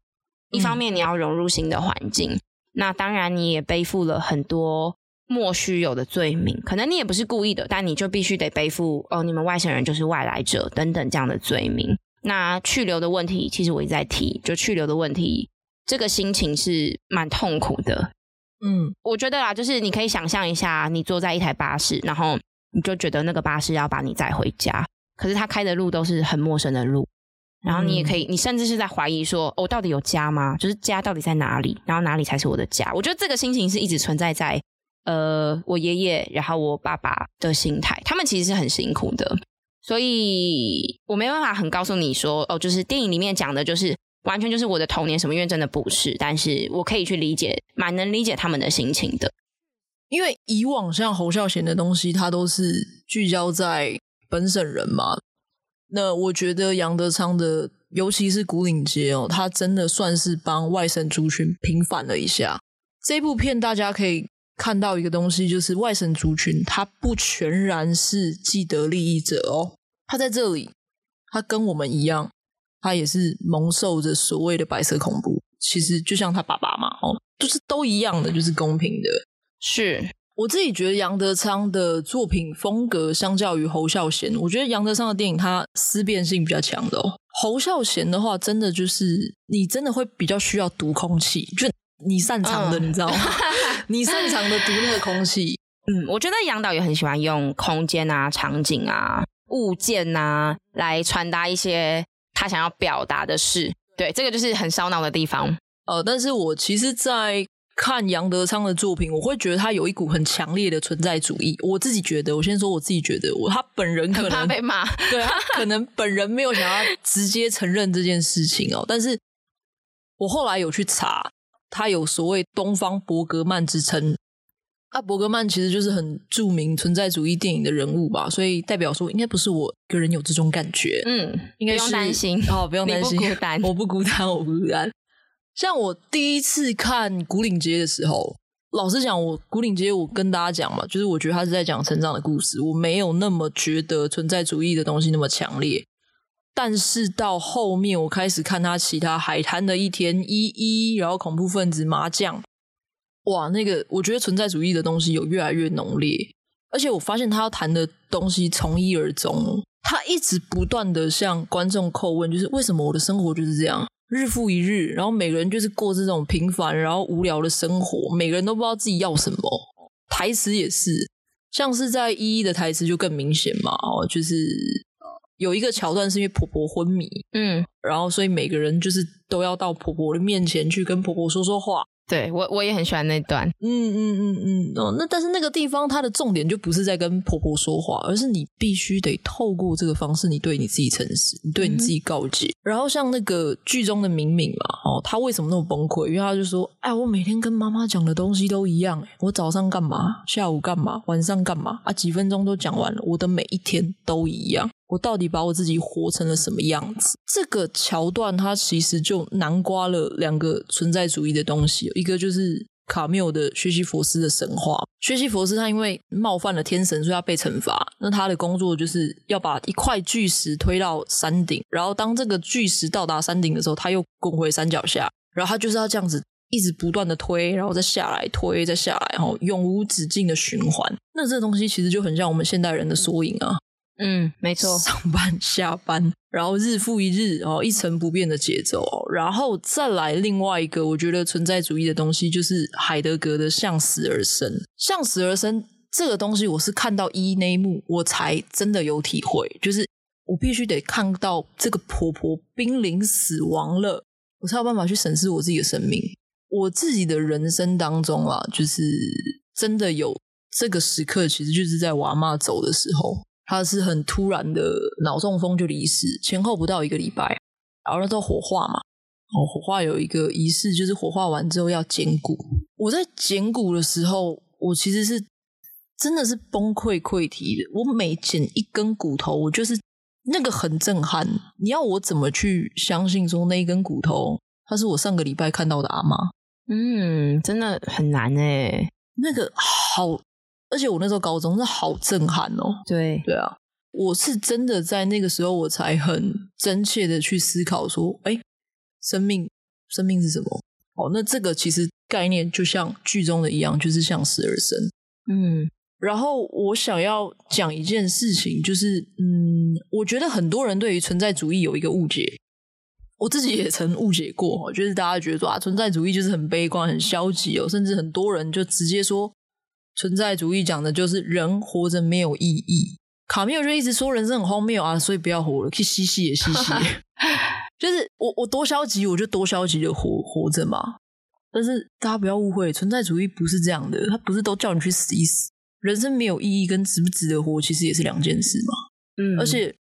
一方面，你要融入新的环境，嗯，那当然你也背负了很多莫须有的罪名。可能你也不是故意的，但你就必须得背负哦，你们外省人就是外来者等等这样的罪名。那去留的问题，其实我一直在提，就去留的问题，这个心情是蛮痛苦的。嗯，我觉得啦，就是你可以想象一下，你坐在一台巴士，然后你就觉得那个巴士要把你载回家。可是他开的路都是很陌生的路，然后你也可以，你甚至是在怀疑说，我、哦、到底有家吗？就是家到底在哪里？然后哪里才是我的家？我觉得这个心情是一直存在在，呃，我爷爷，然后我爸爸的心态，他们其实是很辛苦的，所以我没办法很告诉你说，哦，就是电影里面讲的，就是完全就是我的童年什么，因为真的不是，但是我可以去理解，蛮能理解他们的心情的，因为以往像侯孝贤的东西，他都是聚焦在。本省人嘛，那我觉得杨德昌的，尤其是古岭街哦，他真的算是帮外省族群平反了一下。这部片大家可以看到一个东西，就是外省族群他不全然是既得利益者哦，他在这里，他跟我们一样，他也是蒙受着所谓的白色恐怖。其实就像他爸爸嘛，哦，就是都一样的，就是公平的，是。我自己觉得杨德昌的作品风格相较于侯孝贤，我觉得杨德昌的电影他思辨性比较强的哦。侯孝贤的话，真的就是你真的会比较需要读空气，就你擅长的，嗯、你知道吗？你擅长的读那个空气。嗯，我觉得杨导也很喜欢用空间啊、场景啊、物件啊来传达一些他想要表达的事。对，这个就是很烧脑的地方。呃，但是我其实，在看杨德昌的作品，我会觉得他有一股很强烈的存在主义。我自己觉得，我先说我自己觉得，我他本人可能被骂，对，他可能本人没有想要直接承认这件事情哦。但是我后来有去查，他有所谓“东方伯格曼”之称。啊，伯格曼其实就是很著名存在主义电影的人物吧，所以代表说应该不是我个人有这种感觉。嗯，应该是不用担心哦，不用担心，你不孤单我不孤单，我不孤单。像我第一次看古岭街的时候，老实讲，我古岭街我跟大家讲嘛，就是我觉得他是在讲成长的故事，我没有那么觉得存在主义的东西那么强烈。但是到后面，我开始看他其他海滩的一天一一，然后恐怖分子麻将。哇，那个我觉得存在主义的东西有越来越浓烈，而且我发现他要谈的东西从一而终，他一直不断的向观众叩问，就是为什么我的生活就是这样，日复一日，然后每个人就是过这种平凡然后无聊的生活，每个人都不知道自己要什么。台词也是，像是在一一的台词就更明显嘛，哦，就是有一个桥段是因为婆婆昏迷，嗯，然后所以每个人就是都要到婆婆的面前去跟婆婆说说话。对，我我也很喜欢那段，嗯嗯嗯嗯哦，那但是那个地方它的重点就不是在跟婆婆说话，而是你必须得透过这个方式，你对你自己诚实，你对你自己告诫。嗯、然后像那个剧中的敏敏嘛，哦，她为什么那么崩溃？因为她就说，哎，我每天跟妈妈讲的东西都一样，我早上干嘛，下午干嘛，晚上干嘛啊？几分钟都讲完了，我的每一天都一样。我到底把我自己活成了什么样子？这个桥段它其实就南瓜了两个存在主义的东西，一个就是卡缪的薛西佛斯的神话。薛西佛斯他因为冒犯了天神，所以他被惩罚。那他的工作就是要把一块巨石推到山顶，然后当这个巨石到达山顶的时候，他又滚回山脚下，然后他就是要这样子一直不断的推，然后再下来推，再下来，然后永无止境的循环。那这东西其实就很像我们现代人的缩影啊。嗯，没错，上班下班，然后日复一日，哦，一成不变的节奏，然后再来另外一个，我觉得存在主义的东西就是海德格的向死而生。向死而生这个东西，我是看到一那一幕，我才真的有体会，就是我必须得看到这个婆婆濒临死亡了，我才有办法去审视我自己的生命。我自己的人生当中啊，就是真的有这个时刻，其实就是在我阿嬷走的时候。他是很突然的脑中风就离世，前后不到一个礼拜，然后那时候火化嘛，哦，火化有一个仪式，就是火化完之后要捡骨。我在捡骨的时候，我其实是真的是崩溃溃体的。我每捡一根骨头，我就是那个很震撼。你要我怎么去相信说那一根骨头，它是我上个礼拜看到的阿妈？嗯，真的很难诶，那个好。而且我那时候高中，是好震撼哦！对对啊，我是真的在那个时候，我才很真切的去思考说，哎，生命，生命是什么？哦，那这个其实概念就像剧中的一样，就是向死而生。嗯，然后我想要讲一件事情，就是，嗯，我觉得很多人对于存在主义有一个误解，我自己也曾误解过，就是大家觉得说啊，存在主义就是很悲观、很消极哦，甚至很多人就直接说。存在主义讲的就是人活着没有意义。卡缪就一直说人生很荒谬啊，所以不要活了，去嬉戏也嬉戏。就是我我多消极，我就多消极的活活着嘛。但是大家不要误会，存在主义不是这样的，他不是都叫你去死一死。人生没有意义跟值不值得活，其实也是两件事嘛。嗯，而且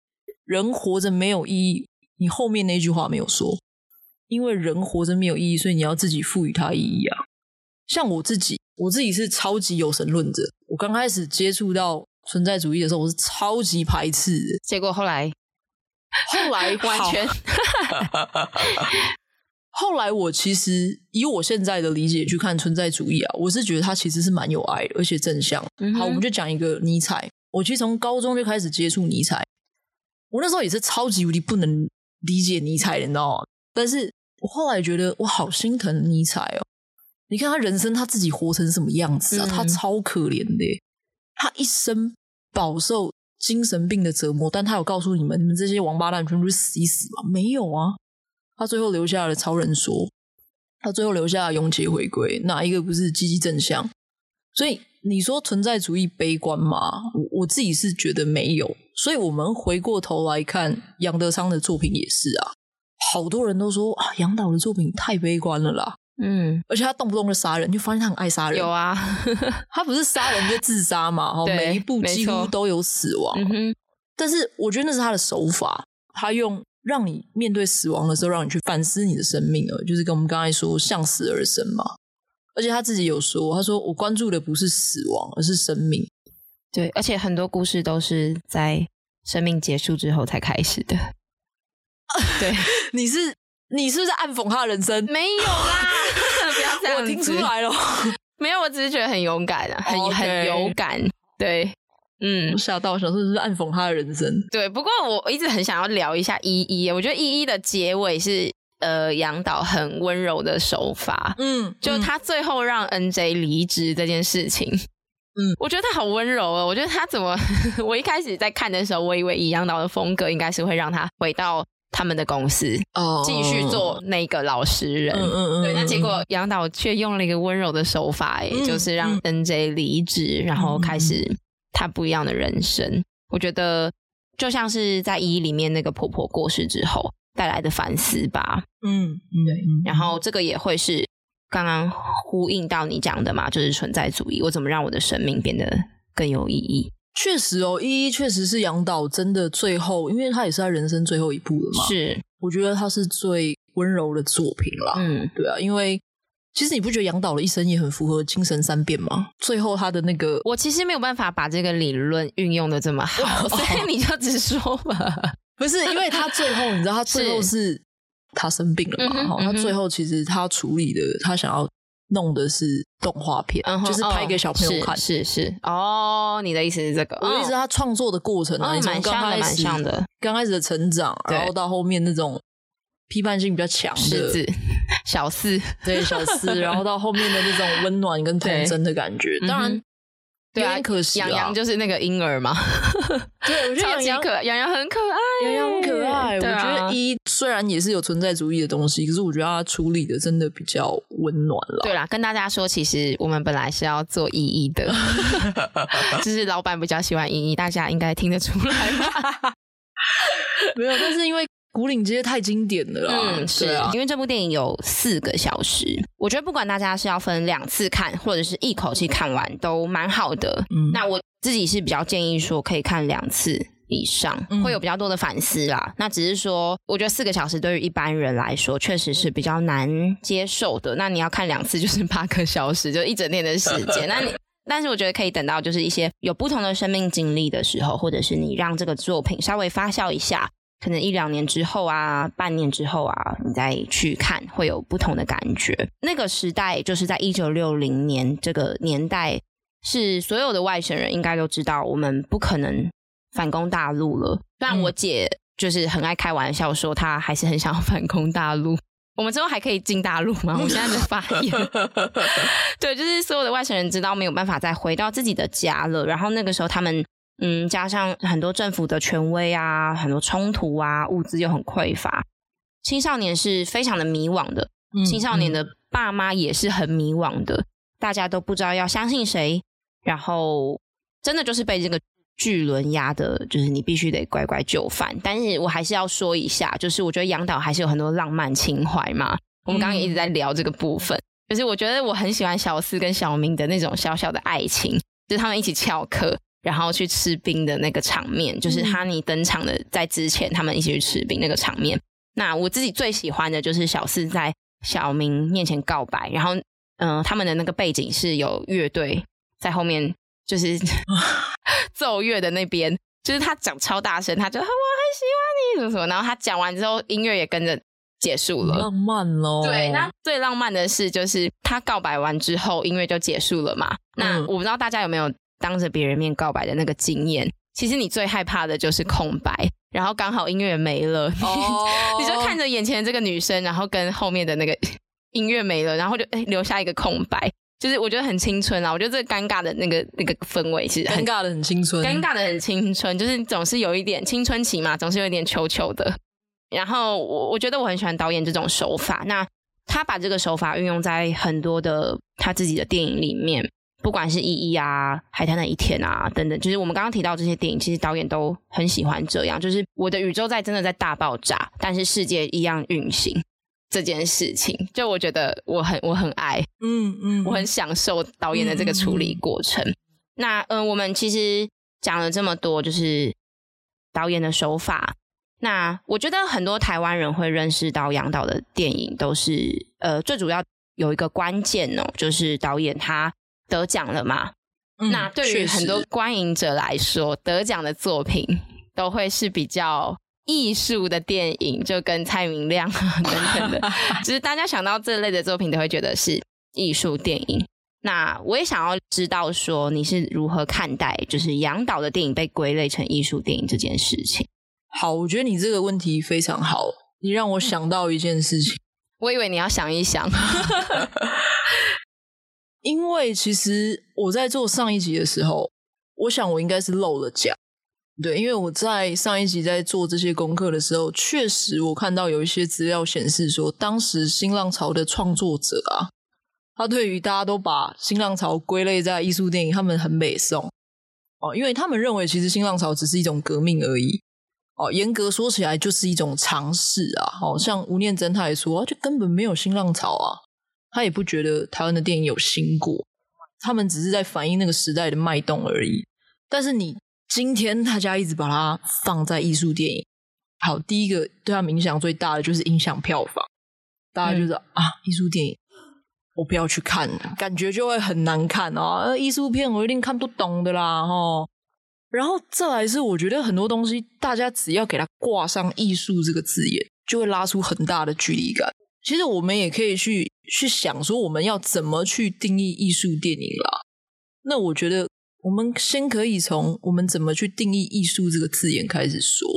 人活着没有意义，你后面那句话没有说，因为人活着没有意义，所以你要自己赋予它意义啊。像我自己。我自己是超级有神论者。我刚开始接触到存在主义的时候，我是超级排斥的。结果后来，后来 完全，后来我其实以我现在的理解去看存在主义啊，我是觉得它其实是蛮有爱的，而且正向。嗯、好，我们就讲一个尼采。我其实从高中就开始接触尼采，我那时候也是超级无敌不能理解尼采的，你知道吗？但是我后来觉得我好心疼尼采哦。你看他人生他自己活成什么样子啊？嗯、他超可怜的，他一生饱受精神病的折磨，但他有告诉你们，你们这些王八蛋全部死一死吗？没有啊，他最后留下了超人说，他最后留下了永劫回归，哪一个不是积极正向？所以你说存在主义悲观吗？我我自己是觉得没有。所以我们回过头来看杨德昌的作品也是啊，好多人都说啊，杨导的作品太悲观了啦。嗯，而且他动不动就杀人，就发现他很爱杀人。有啊，他不是杀人就自杀嘛？对，每一步几乎都有死亡。嗯，但是我觉得那是他的手法，他用让你面对死亡的时候，让你去反思你的生命了，就是跟我们刚才说向死而生嘛。而且他自己有说，他说我关注的不是死亡，而是生命。对，而且很多故事都是在生命结束之后才开始的。对，你是你是不是暗讽他的人生？没有啦，不要这样，我听出来了。没有，我只是觉得很勇敢啊，很 Okay. 很有感。对，嗯，吓到，想说是不是暗讽他的人生？对，不过我一直很想要聊一下依依，我觉得依依的结尾是呃杨导很温柔的手法，嗯，就他最后让 NJ 离职这件事情，嗯，我觉得他好温柔哦，我觉得他怎么，我一开始在看的时候，我以为以杨导的风格，应该是会让他回到。他们的公司哦，继续做那个老实人，嗯嗯嗯，对，那结果杨导却用了一个温柔的手法，哎，就是让 NJ 离职，然后开始他不一样的人生。我觉得就像是在一里面那个婆婆过世之后带来的反思吧，嗯嗯，对。然后这个也会是刚刚呼应到你讲的嘛，就是存在主义，我怎么让我的生命变得更有意义？确实哦，依依确实是杨导真的最后，因为他也是他人生最后一部了嘛。是，我觉得他是最温柔的作品啦。嗯，对啊，因为其实你不觉得杨导的一生也很符合精神三变吗？最后他的那个，我其实没有办法把这个理论运用的这么好，所以你就直说吧。不是，因为他最后你知道，他最后是他生病了嘛？哈、嗯，他最后其实他处理的，他想要。弄的是动画片，就是拍给小朋友看。是是，是哦，你的意思是这个？我的意思他创作的过程啊，蛮、哦、像的，蛮像的。刚开始的成长，然后到后面那种批判性比较强的 小四，对小四，然后到后面的那种温暖跟童真的感觉，当然。嗯对啊，可惜杨洋就是那个婴儿嘛。对，我觉得杨洋可杨洋很可爱，杨洋很可爱。我觉得一虽然也是有存在主义的东西，可是我觉得他处理的真的比较温暖了。对啦，跟大家说，其实我们本来是要做 依依的，就是老板比较喜欢依依，大家应该听得出来吧？没有，但是因为。牯岭街太经典了啦，嗯，是啊，因为这部电影有四个小时，我觉得不管大家是要分两次看，或者是一口气看完，都蛮好的。嗯，那我自己是比较建议说可以看两次以上，会有比较多的反思啦。嗯，那只是说，我觉得四个小时对于一般人来说确实是比较难接受的。那你要看两次就是八个小时，就一整天的时间。那你，但是我觉得可以等到就是一些有不同的生命经历的时候，或者是你让这个作品稍微发酵一下。可能一两年之后啊，半年之后啊，你再去看会有不同的感觉。那个时代就是在一九六零年这个年代，是所有的外省人应该都知道，我们不可能反攻大陆了。但我姐就是很爱开玩笑说，她还是很想要反攻大陆。我们之后还可以进大陆吗？我现在在发言。对，就是所有的外省人知道没有办法再回到自己的家了。然后那个时候他们。嗯，加上很多政府的权威啊，很多冲突啊，物资又很匮乏，青少年是非常的迷惘的。嗯、青少年的爸妈也是很迷惘的，嗯、大家都不知道要相信谁，然后真的就是被这个巨轮压的，就是你必须得乖乖就范。但是我还是要说一下，就是我觉得杨导还是有很多浪漫情怀嘛。我们刚刚也一直在聊这个部分，嗯、就是我觉得我很喜欢小四跟小明的那种小小的爱情，就是他们一起翘课。然后去吃冰的那个场面，就是哈尼登场的，在之前他们一起去吃冰那个场面。那我自己最喜欢的就是小四在小明面前告白，然后嗯、呃，他们的那个背景是有乐队在后面，就是 奏乐的那边，就是他讲超大声，他就我很喜欢你什么什么，然后他讲完之后，音乐也跟着结束了，浪漫咯。对，那最浪漫的事，就是他告白完之后，音乐就结束了嘛。那我不知道大家有没有。当着别人面告白的那个经验，其实你最害怕的就是空白，然后刚好音乐没了，哦、你就看着眼前的这个女生，然后跟后面的那个音乐没了，然后就诶留下一个空白，就是我觉得很青春啊！我觉得这个尴尬的那个那个氛围其实很尴尬的很青春，尴尬的很青春，就是总是有一点青春期嘛，总是有一点球球的。然后我我觉得我很喜欢导演这种手法，那他把这个手法运用在很多的他自己的电影里面。不管是一一啊、海滩的一天啊等等，就是我们刚刚提到这些电影，其实导演都很喜欢这样，就是我的宇宙在真的在大爆炸，但是世界一样运行这件事情，就我觉得我很我很爱，嗯嗯，我很享受导演的这个处理过程。嗯、那嗯、呃，我们其实讲了这么多，就是导演的手法。那我觉得很多台湾人会认识到杨导的电影，都是呃最主要有一个关键哦，就是导演他得奖了嘛。嗯、那对于很多观影者来说，得奖的作品都会是比较艺术的电影，就跟蔡明亮等等的，就是大家想到这类的作品，都会觉得是艺术电影。那我也想要知道，说你是如何看待，就是杨导的电影被归类成艺术电影这件事情？好，我觉得你这个问题非常好，你让我想到一件事情。我以为你要想一想，因为其实我在做上一集的时候，我想我应该是漏了讲。对，因为我在上一集在做这些功课的时候，确实我看到有一些资料显示说，当时新浪潮的创作者啊。他对于大家都把新浪潮归类在艺术电影，他们很美颂哦，因为他们认为其实新浪潮只是一种革命而已哦，严格说起来就是一种尝试啊。好像吴念真他也说，就根本没有新浪潮啊，他也不觉得台湾的电影有新过，他们只是在反映那个时代的脉动而已。但是你今天大家一直把它放在艺术电影，好，第一个对他影响最大的就是影响票房，大家就是、嗯、啊，艺术电影。我不要去看，感觉就会很难看哦。艺术片我一定看不懂的啦，齁。然后再来是，我觉得很多东西，大家只要给它挂上“艺术”这个字眼，就会拉出很大的距离感。其实我们也可以去去想说，我们要怎么去定义艺术电影啦。那我觉得，我们先可以从我们怎么去定义“艺术”这个字眼开始说。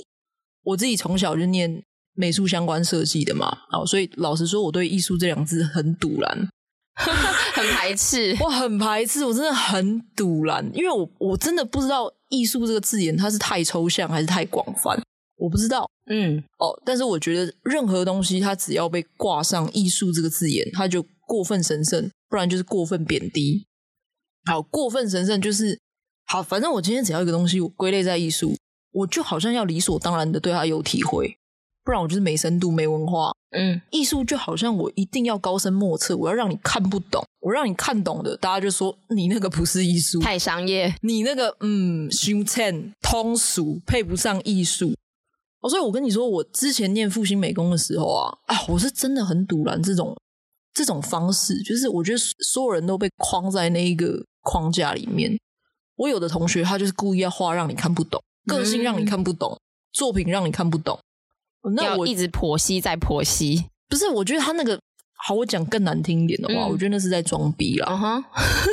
我自己从小就念美术相关设计的嘛，所以老实说，我对“艺术”这两字很堵然。很排斥，我很排斥，我真的很堵然，因为我我真的不知道艺术这个字眼它是太抽象还是太广泛，我不知道。嗯，哦，但是我觉得任何东西它只要被挂上艺术这个字眼，它就过分神圣，不然就是过分贬低。好，过分神圣就是好，反正我今天只要一个东西我归类在艺术，我就好像要理所当然的对它有体会。不然我就是没深度、没文化。嗯，艺术就好像我一定要高深莫测，我要让你看不懂，我让你看懂的，大家就说你那个不是艺术，太商业，你那个嗯，胸浅通俗，配不上艺术。哦，所以我跟你说，我之前念复兴美工的时候啊，啊，我是真的很堵然这种这种方式，就是我觉得所有人都被框在那一个框架里面。我有的同学他就是故意要画让你看不懂，个性让你看不懂，嗯、作品让你看不懂。那我一直婆媳再婆媳，不是？我觉得他那个好，我讲更难听一点的话，嗯、我觉得那是在装逼了。嗯哼，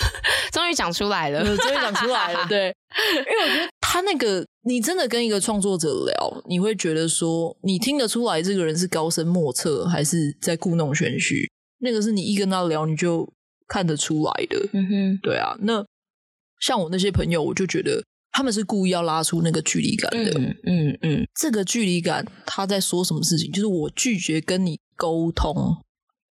终于讲出来了，终于讲出来了。对，因为我觉得他那个，你真的跟一个创作者聊，你会觉得说，你听得出来这个人是高深莫测，还是在故弄玄虚？那个是你一跟他聊，你就看得出来的。嗯哼，对啊。那像我那些朋友，我就觉得。他们是故意要拉出那个距离感的，嗯嗯，嗯，这个距离感他在说什么事情？就是我拒绝跟你沟通，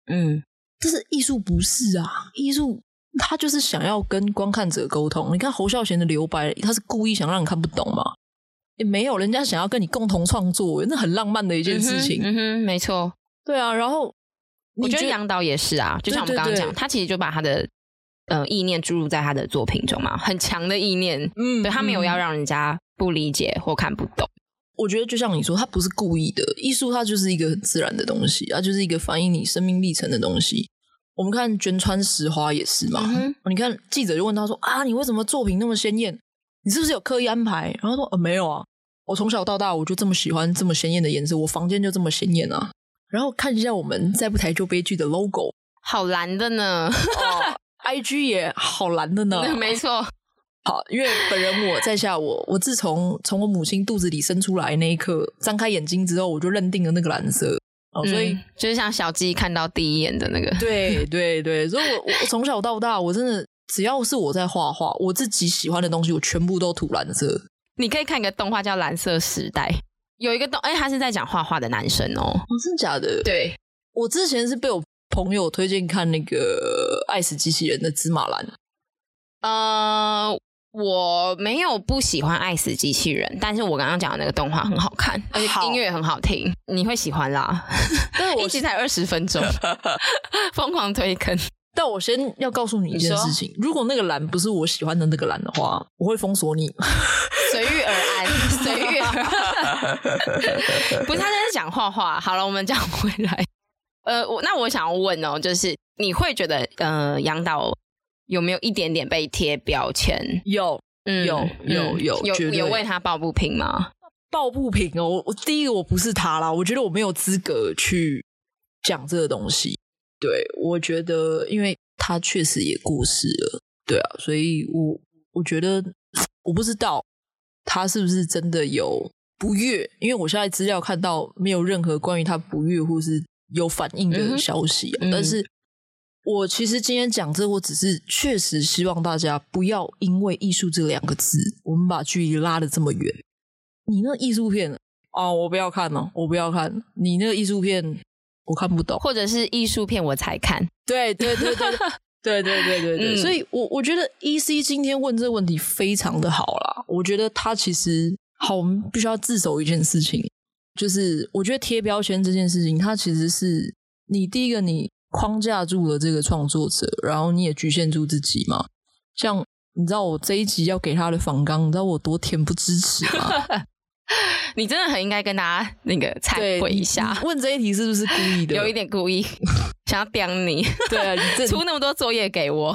嗯，但是艺术不是啊？艺术他就是想要跟观看者沟通。你看侯孝贤的留白，他是故意想让你看不懂吗？也没有，人家想要跟你共同创作，那很浪漫的一件事情。嗯哼，嗯哼，没错，对啊。然后我觉得杨导也是啊，就像我们刚刚讲，他其实就把他的。呃，意念注入在他的作品中嘛，很强的意念。嗯，对，他没有要让人家不理解或看不懂。我觉得就像你说，他不是故意的，艺术它就是一个很自然的东西，它就是一个反映你生命历程的东西。我们看绢川石花也是嘛，嗯，你看记者就问他说啊，你为什么作品那么鲜艳？你是不是有刻意安排？然后他说呃，没有啊，我从小到大我就这么喜欢这么鲜艳的颜色，我房间就这么鲜艳啊。然后看一下我们再不台就悲剧的 logo，好蓝的呢。哦 I G 也好蓝的呢，没错。好，因为本人我在下我，我自从从我母亲肚子里生出来那一刻，张开眼睛之后，我就认定了那个蓝色。哦，嗯、所以就是像小鸡看到第一眼的那个。对对对，所以我我 从小到大，我真的只要是我在画画，我自己喜欢的东西，我全部都涂蓝色。你可以看一个动画叫《蓝色时代》，有一个动，哎，他是在讲画画的男生哦。哦，真的假的？对，我之前是被我。朋友推荐看那个《爱死机器人》的芝麻蓝。呃，我没有不喜欢《爱死机器人》，但是我刚刚讲的那个动画很好看，而且音乐很好听，你会喜欢啦。一集才二十分钟，疯狂推坑。但我先要告诉你一件事情：如果那个蓝不是我喜欢的那个蓝的话，我会封锁你。随遇而安，随遇而安。不是他在讲画画。好了，我们讲回来。呃，我那我想要问哦，就是你会觉得呃，杨导有没有一点点被贴标签？有，嗯，有，有，有，有，有为他抱不平吗？抱不平哦，我我第一个我不是他啦，我觉得我没有资格去讲这个东西。对，我觉得，因为他确实也过世了，对啊，所以我我觉得我不知道他是不是真的有不悦，因为我现在资料看到没有任何关于他不悦或是有反应的消息，嗯，但是我其实今天讲这，我只是确实希望大家不要因为艺术这两个字，我们把距离拉得这么远。你那艺术片哦，我不要看哦，我不要看。你那艺术片我看不懂，或者是艺术片我才看。对对对对 对对对对对。所以我，我我觉得 E C 今天问这个问题非常的好啦。我觉得他其实好，我们必须要自首一件事情，就是我觉得贴标签这件事情，它其实是。你第一个，你框架住了这个创作者，然后你也局限住自己嘛。像你知道我这一集要给他的访纲，你知道我多恬不知耻吗？你真的很应该跟大家那个忏悔一下。问这一题是不是故意的？有一点故意，想要刁你。对啊，你出那么多作业给我。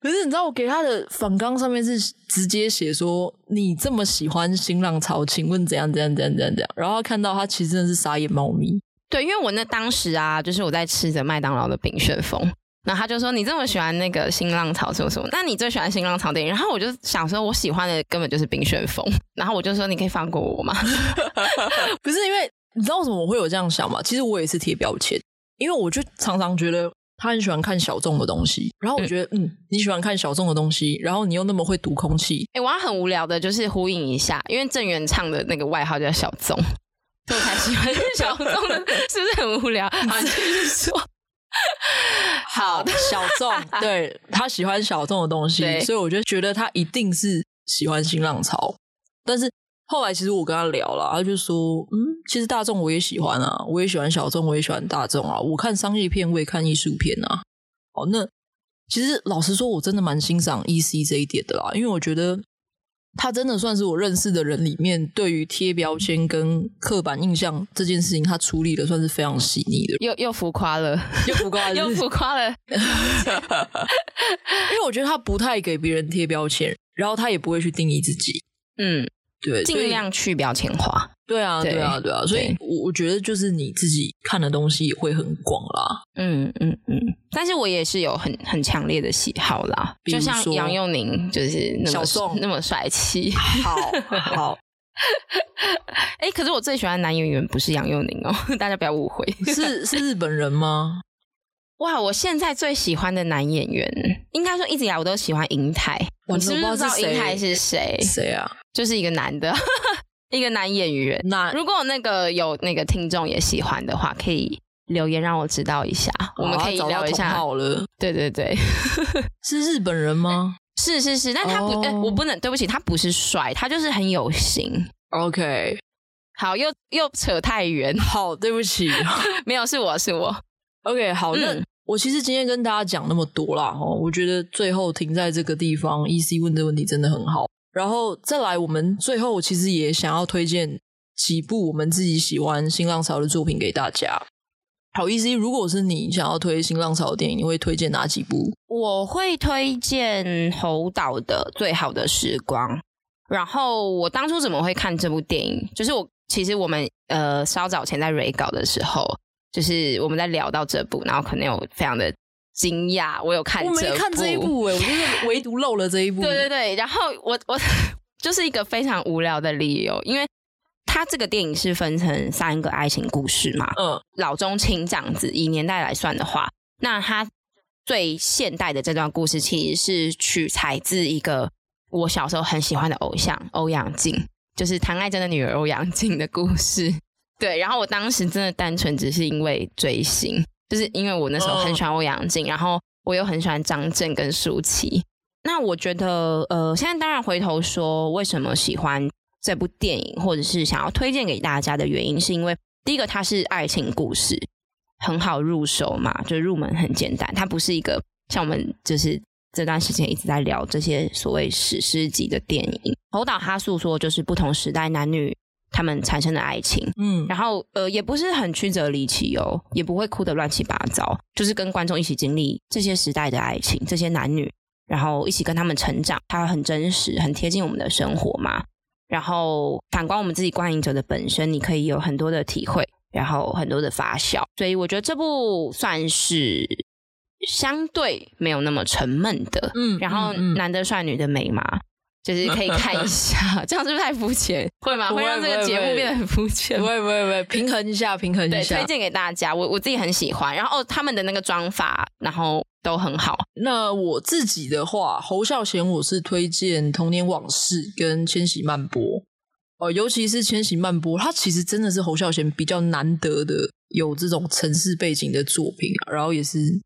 可是你知道我给他的访纲上面是直接写说，你这么喜欢新浪潮，请问怎样怎样怎样怎样怎样？然后他看到他其实真的是傻眼猫咪。对，因为我那当时啊，就是我在吃着麦当劳的冰旋风。然后他就说：“你这么喜欢那个新浪潮什么什么？那你最喜欢新浪潮电影？”然后我就想说：“我喜欢的根本就是冰旋风。”然后我就说：“你可以放过我吗？” 不是因为你知道为什么我会有这样想吗？其实我也是贴标签，因为我就常常觉得他很喜欢看小众的东西。然后我觉得，嗯，嗯，你喜欢看小众的东西，然后你又那么会读空气。哎，我要很无聊的，就是呼应一下，因为郑元畅的那个外号叫小众，所以我才喜欢小众的，是不是很无聊？啊，就是说。好，小众，对，他喜欢小众的东西，所以我就觉得他一定是喜欢新浪潮。但是后来其实我跟他聊了，他就说：“嗯，其实大众我也喜欢啊，我也喜欢小众，我也喜欢大众啊。我看商业片，我也看艺术片啊。”哦，那其实老实说，我真的蛮欣赏 EC 这一点的啦，因为我觉得。他真的算是我认识的人里面，对于贴标签跟刻板印象这件事情，他处理的算是非常细腻的。又 又浮夸了，又浮夸了，又浮夸了。因为我觉得他不太给别人贴标签，然后他也不会去定义自己。嗯。对，尽量去标签化。对啊，对啊，对啊，所以，我我觉得就是你自己看的东西也会很广啦。嗯嗯嗯，但是我也是有很很强烈的喜好啦，就像杨佑宁，就是小那么帅气。好好，哎、欸，可是我最喜欢的男演员不是杨佑宁哦，大家不要误会。是是日本人吗？哇，我现在最喜欢的男演员，应该说一直以来我都喜欢银泰。我知不知道银泰是谁？谁啊？就是一个男的，一个男演员。那如果那个有那个听众也喜欢的话，可以留言让我知道一下，我们可以聊一下。好了，对对对，是日本人吗？是是是，但他不，欸、我不能，对不起，他不是帅，他就是很有型。OK，好，又又扯太远，好，对不起，没有，是我是我。OK，好，那、嗯、我其实今天跟大家讲那么多啦，哦，我觉得最后停在这个地方，EC 问这个问题真的很好。然后再来，我们最后其实也想要推荐几部我们自己喜欢新浪潮的作品给大家。好，EC，如果是你想要推新浪潮的电影，你会推荐哪几部？我会推荐侯导的《最好的时光》。然后我当初怎么会看这部电影？就是我其实我们呃稍早前在 r 稿的时候，就是我们在聊到这部，然后可能有非常的。惊讶，我有看我没看这一部哎，我就是 唯独漏了这一部。对对对，然后我我 就是一个非常无聊的理由，因为他这个电影是分成三个爱情故事嘛，嗯，老中青这样子，以年代来算的话，那他最现代的这段故事其实是取材自一个我小时候很喜欢的偶像欧阳靖，就是唐爱珍的女儿欧阳靖的故事。对，然后我当时真的单纯只是因为追星。就是因为我那时候很喜欢欧阳靖，然后我又很喜欢张震跟舒淇。那我觉得，呃，现在当然回头说，为什么喜欢这部电影，或者是想要推荐给大家的原因，是因为第一个它是爱情故事，很好入手嘛，就入门很简单。它不是一个像我们就是这段时间一直在聊这些所谓史诗级的电影。侯导他诉说就是不同时代男女他们产生的爱情，嗯，然后呃也不是很曲折离奇哦，也不会哭得乱七八糟，就是跟观众一起经历这些时代的爱情，这些男女，然后一起跟他们成长，它很真实，很贴近我们的生活嘛。然后反观我们自己观影者的本身，你可以有很多的体会，然后很多的发笑，所以我觉得这部算是相对没有那么沉闷的，嗯，然后男的帅，女的美嘛。就是可以看一下，这样是不是太肤浅？会吗？会让这个节目变得很肤浅？不会不会不会，平衡一下，平衡一下。推荐给大家，我我自己很喜欢。然后哦，他们的那个妆法，然后都很好。那我自己的话，侯孝贤我是推荐《童年往事》跟《千禧曼波》哦，尤其是《千禧曼波》，它其实真的是侯孝贤比较难得的有这种城市背景的作品，然后也是。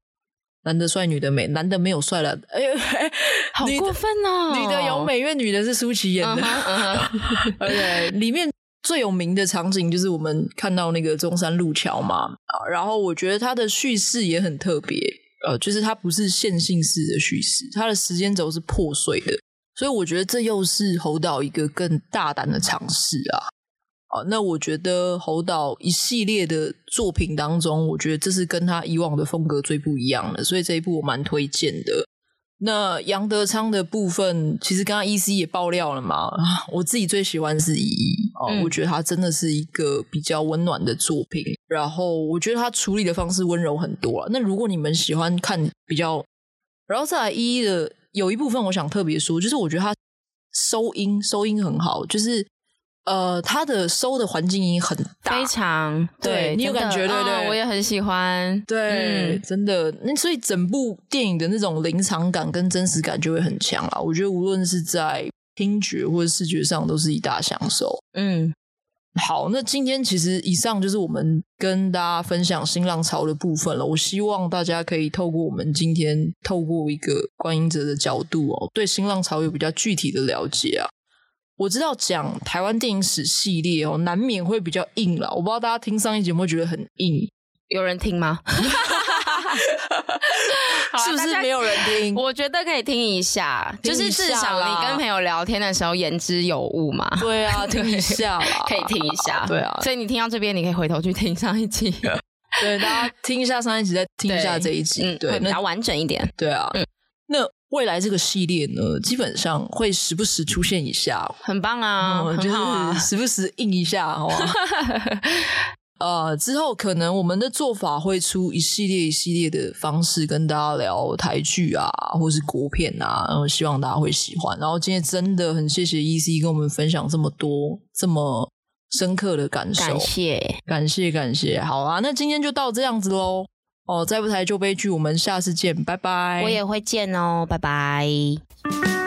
男的帅，女的美，男的没有帅了，哎呦，好过分哦！女的有美，因为女的是舒淇演的，而且 里面最有名的场景就是我们看到那个中山路桥嘛，然后我觉得它的叙事也很特别，呃，就是它不是线性式的叙事，它的时间轴是破碎的，所以我觉得这又是侯导一个更大胆的尝试啊。那我觉得侯导一系列的作品当中，我觉得这是跟他以往的风格最不一样的，所以这一部我蛮推荐的。那杨德昌的部分，其实刚刚 EC 也爆料了嘛，我自己最喜欢是一一哦，嗯、我觉得他真的是一个比较温暖的作品，然后我觉得他处理的方式温柔很多啊。那如果你们喜欢看比较，然后再来一一的有一部分我想特别说，就是我觉得他收音收音很好，就是。呃，他的收的环境音很大，非常对，对你有感觉对不对？哦，我也很喜欢，对，嗯、真的。那所以整部电影的那种临场感跟真实感就会很强啊。我觉得无论是在听觉或者视觉上，都是一大享受。嗯，好，那今天其实以上就是我们跟大家分享新浪潮的部分了。我希望大家可以透过我们今天透过一个观影者的角度哦，对新浪潮有比较具体的了解啊。我知道讲台湾电影史系列哦，难免会比较硬了。我不知道大家听上一集有没有觉得很硬？有人听吗？是不是没有人听？我觉得可以听一下，就是至少你跟朋友聊天的时候言之有物嘛。对啊，听一下啦，可以听一下。对啊，所以你听到这边，你可以回头去听上一集。对，大家听一下上一集，再听一下这一集，嗯，对，比较完整一点。对啊，嗯，那。未来这个系列呢，基本上会时不时出现一下，很棒啊，就是时不时印一下，好吧？呃，之后可能我们的做法会出一系列一系列的方式跟大家聊台剧啊，或是国片啊，然后希望大家会喜欢。然后今天真的很谢谢 EC 跟我们分享这么多这么深刻的感受，感谢感谢感谢，好啊，那今天就到这样子喽。哦，再不抬就悲剧，我们下次见，拜拜。我也会见哦，拜拜。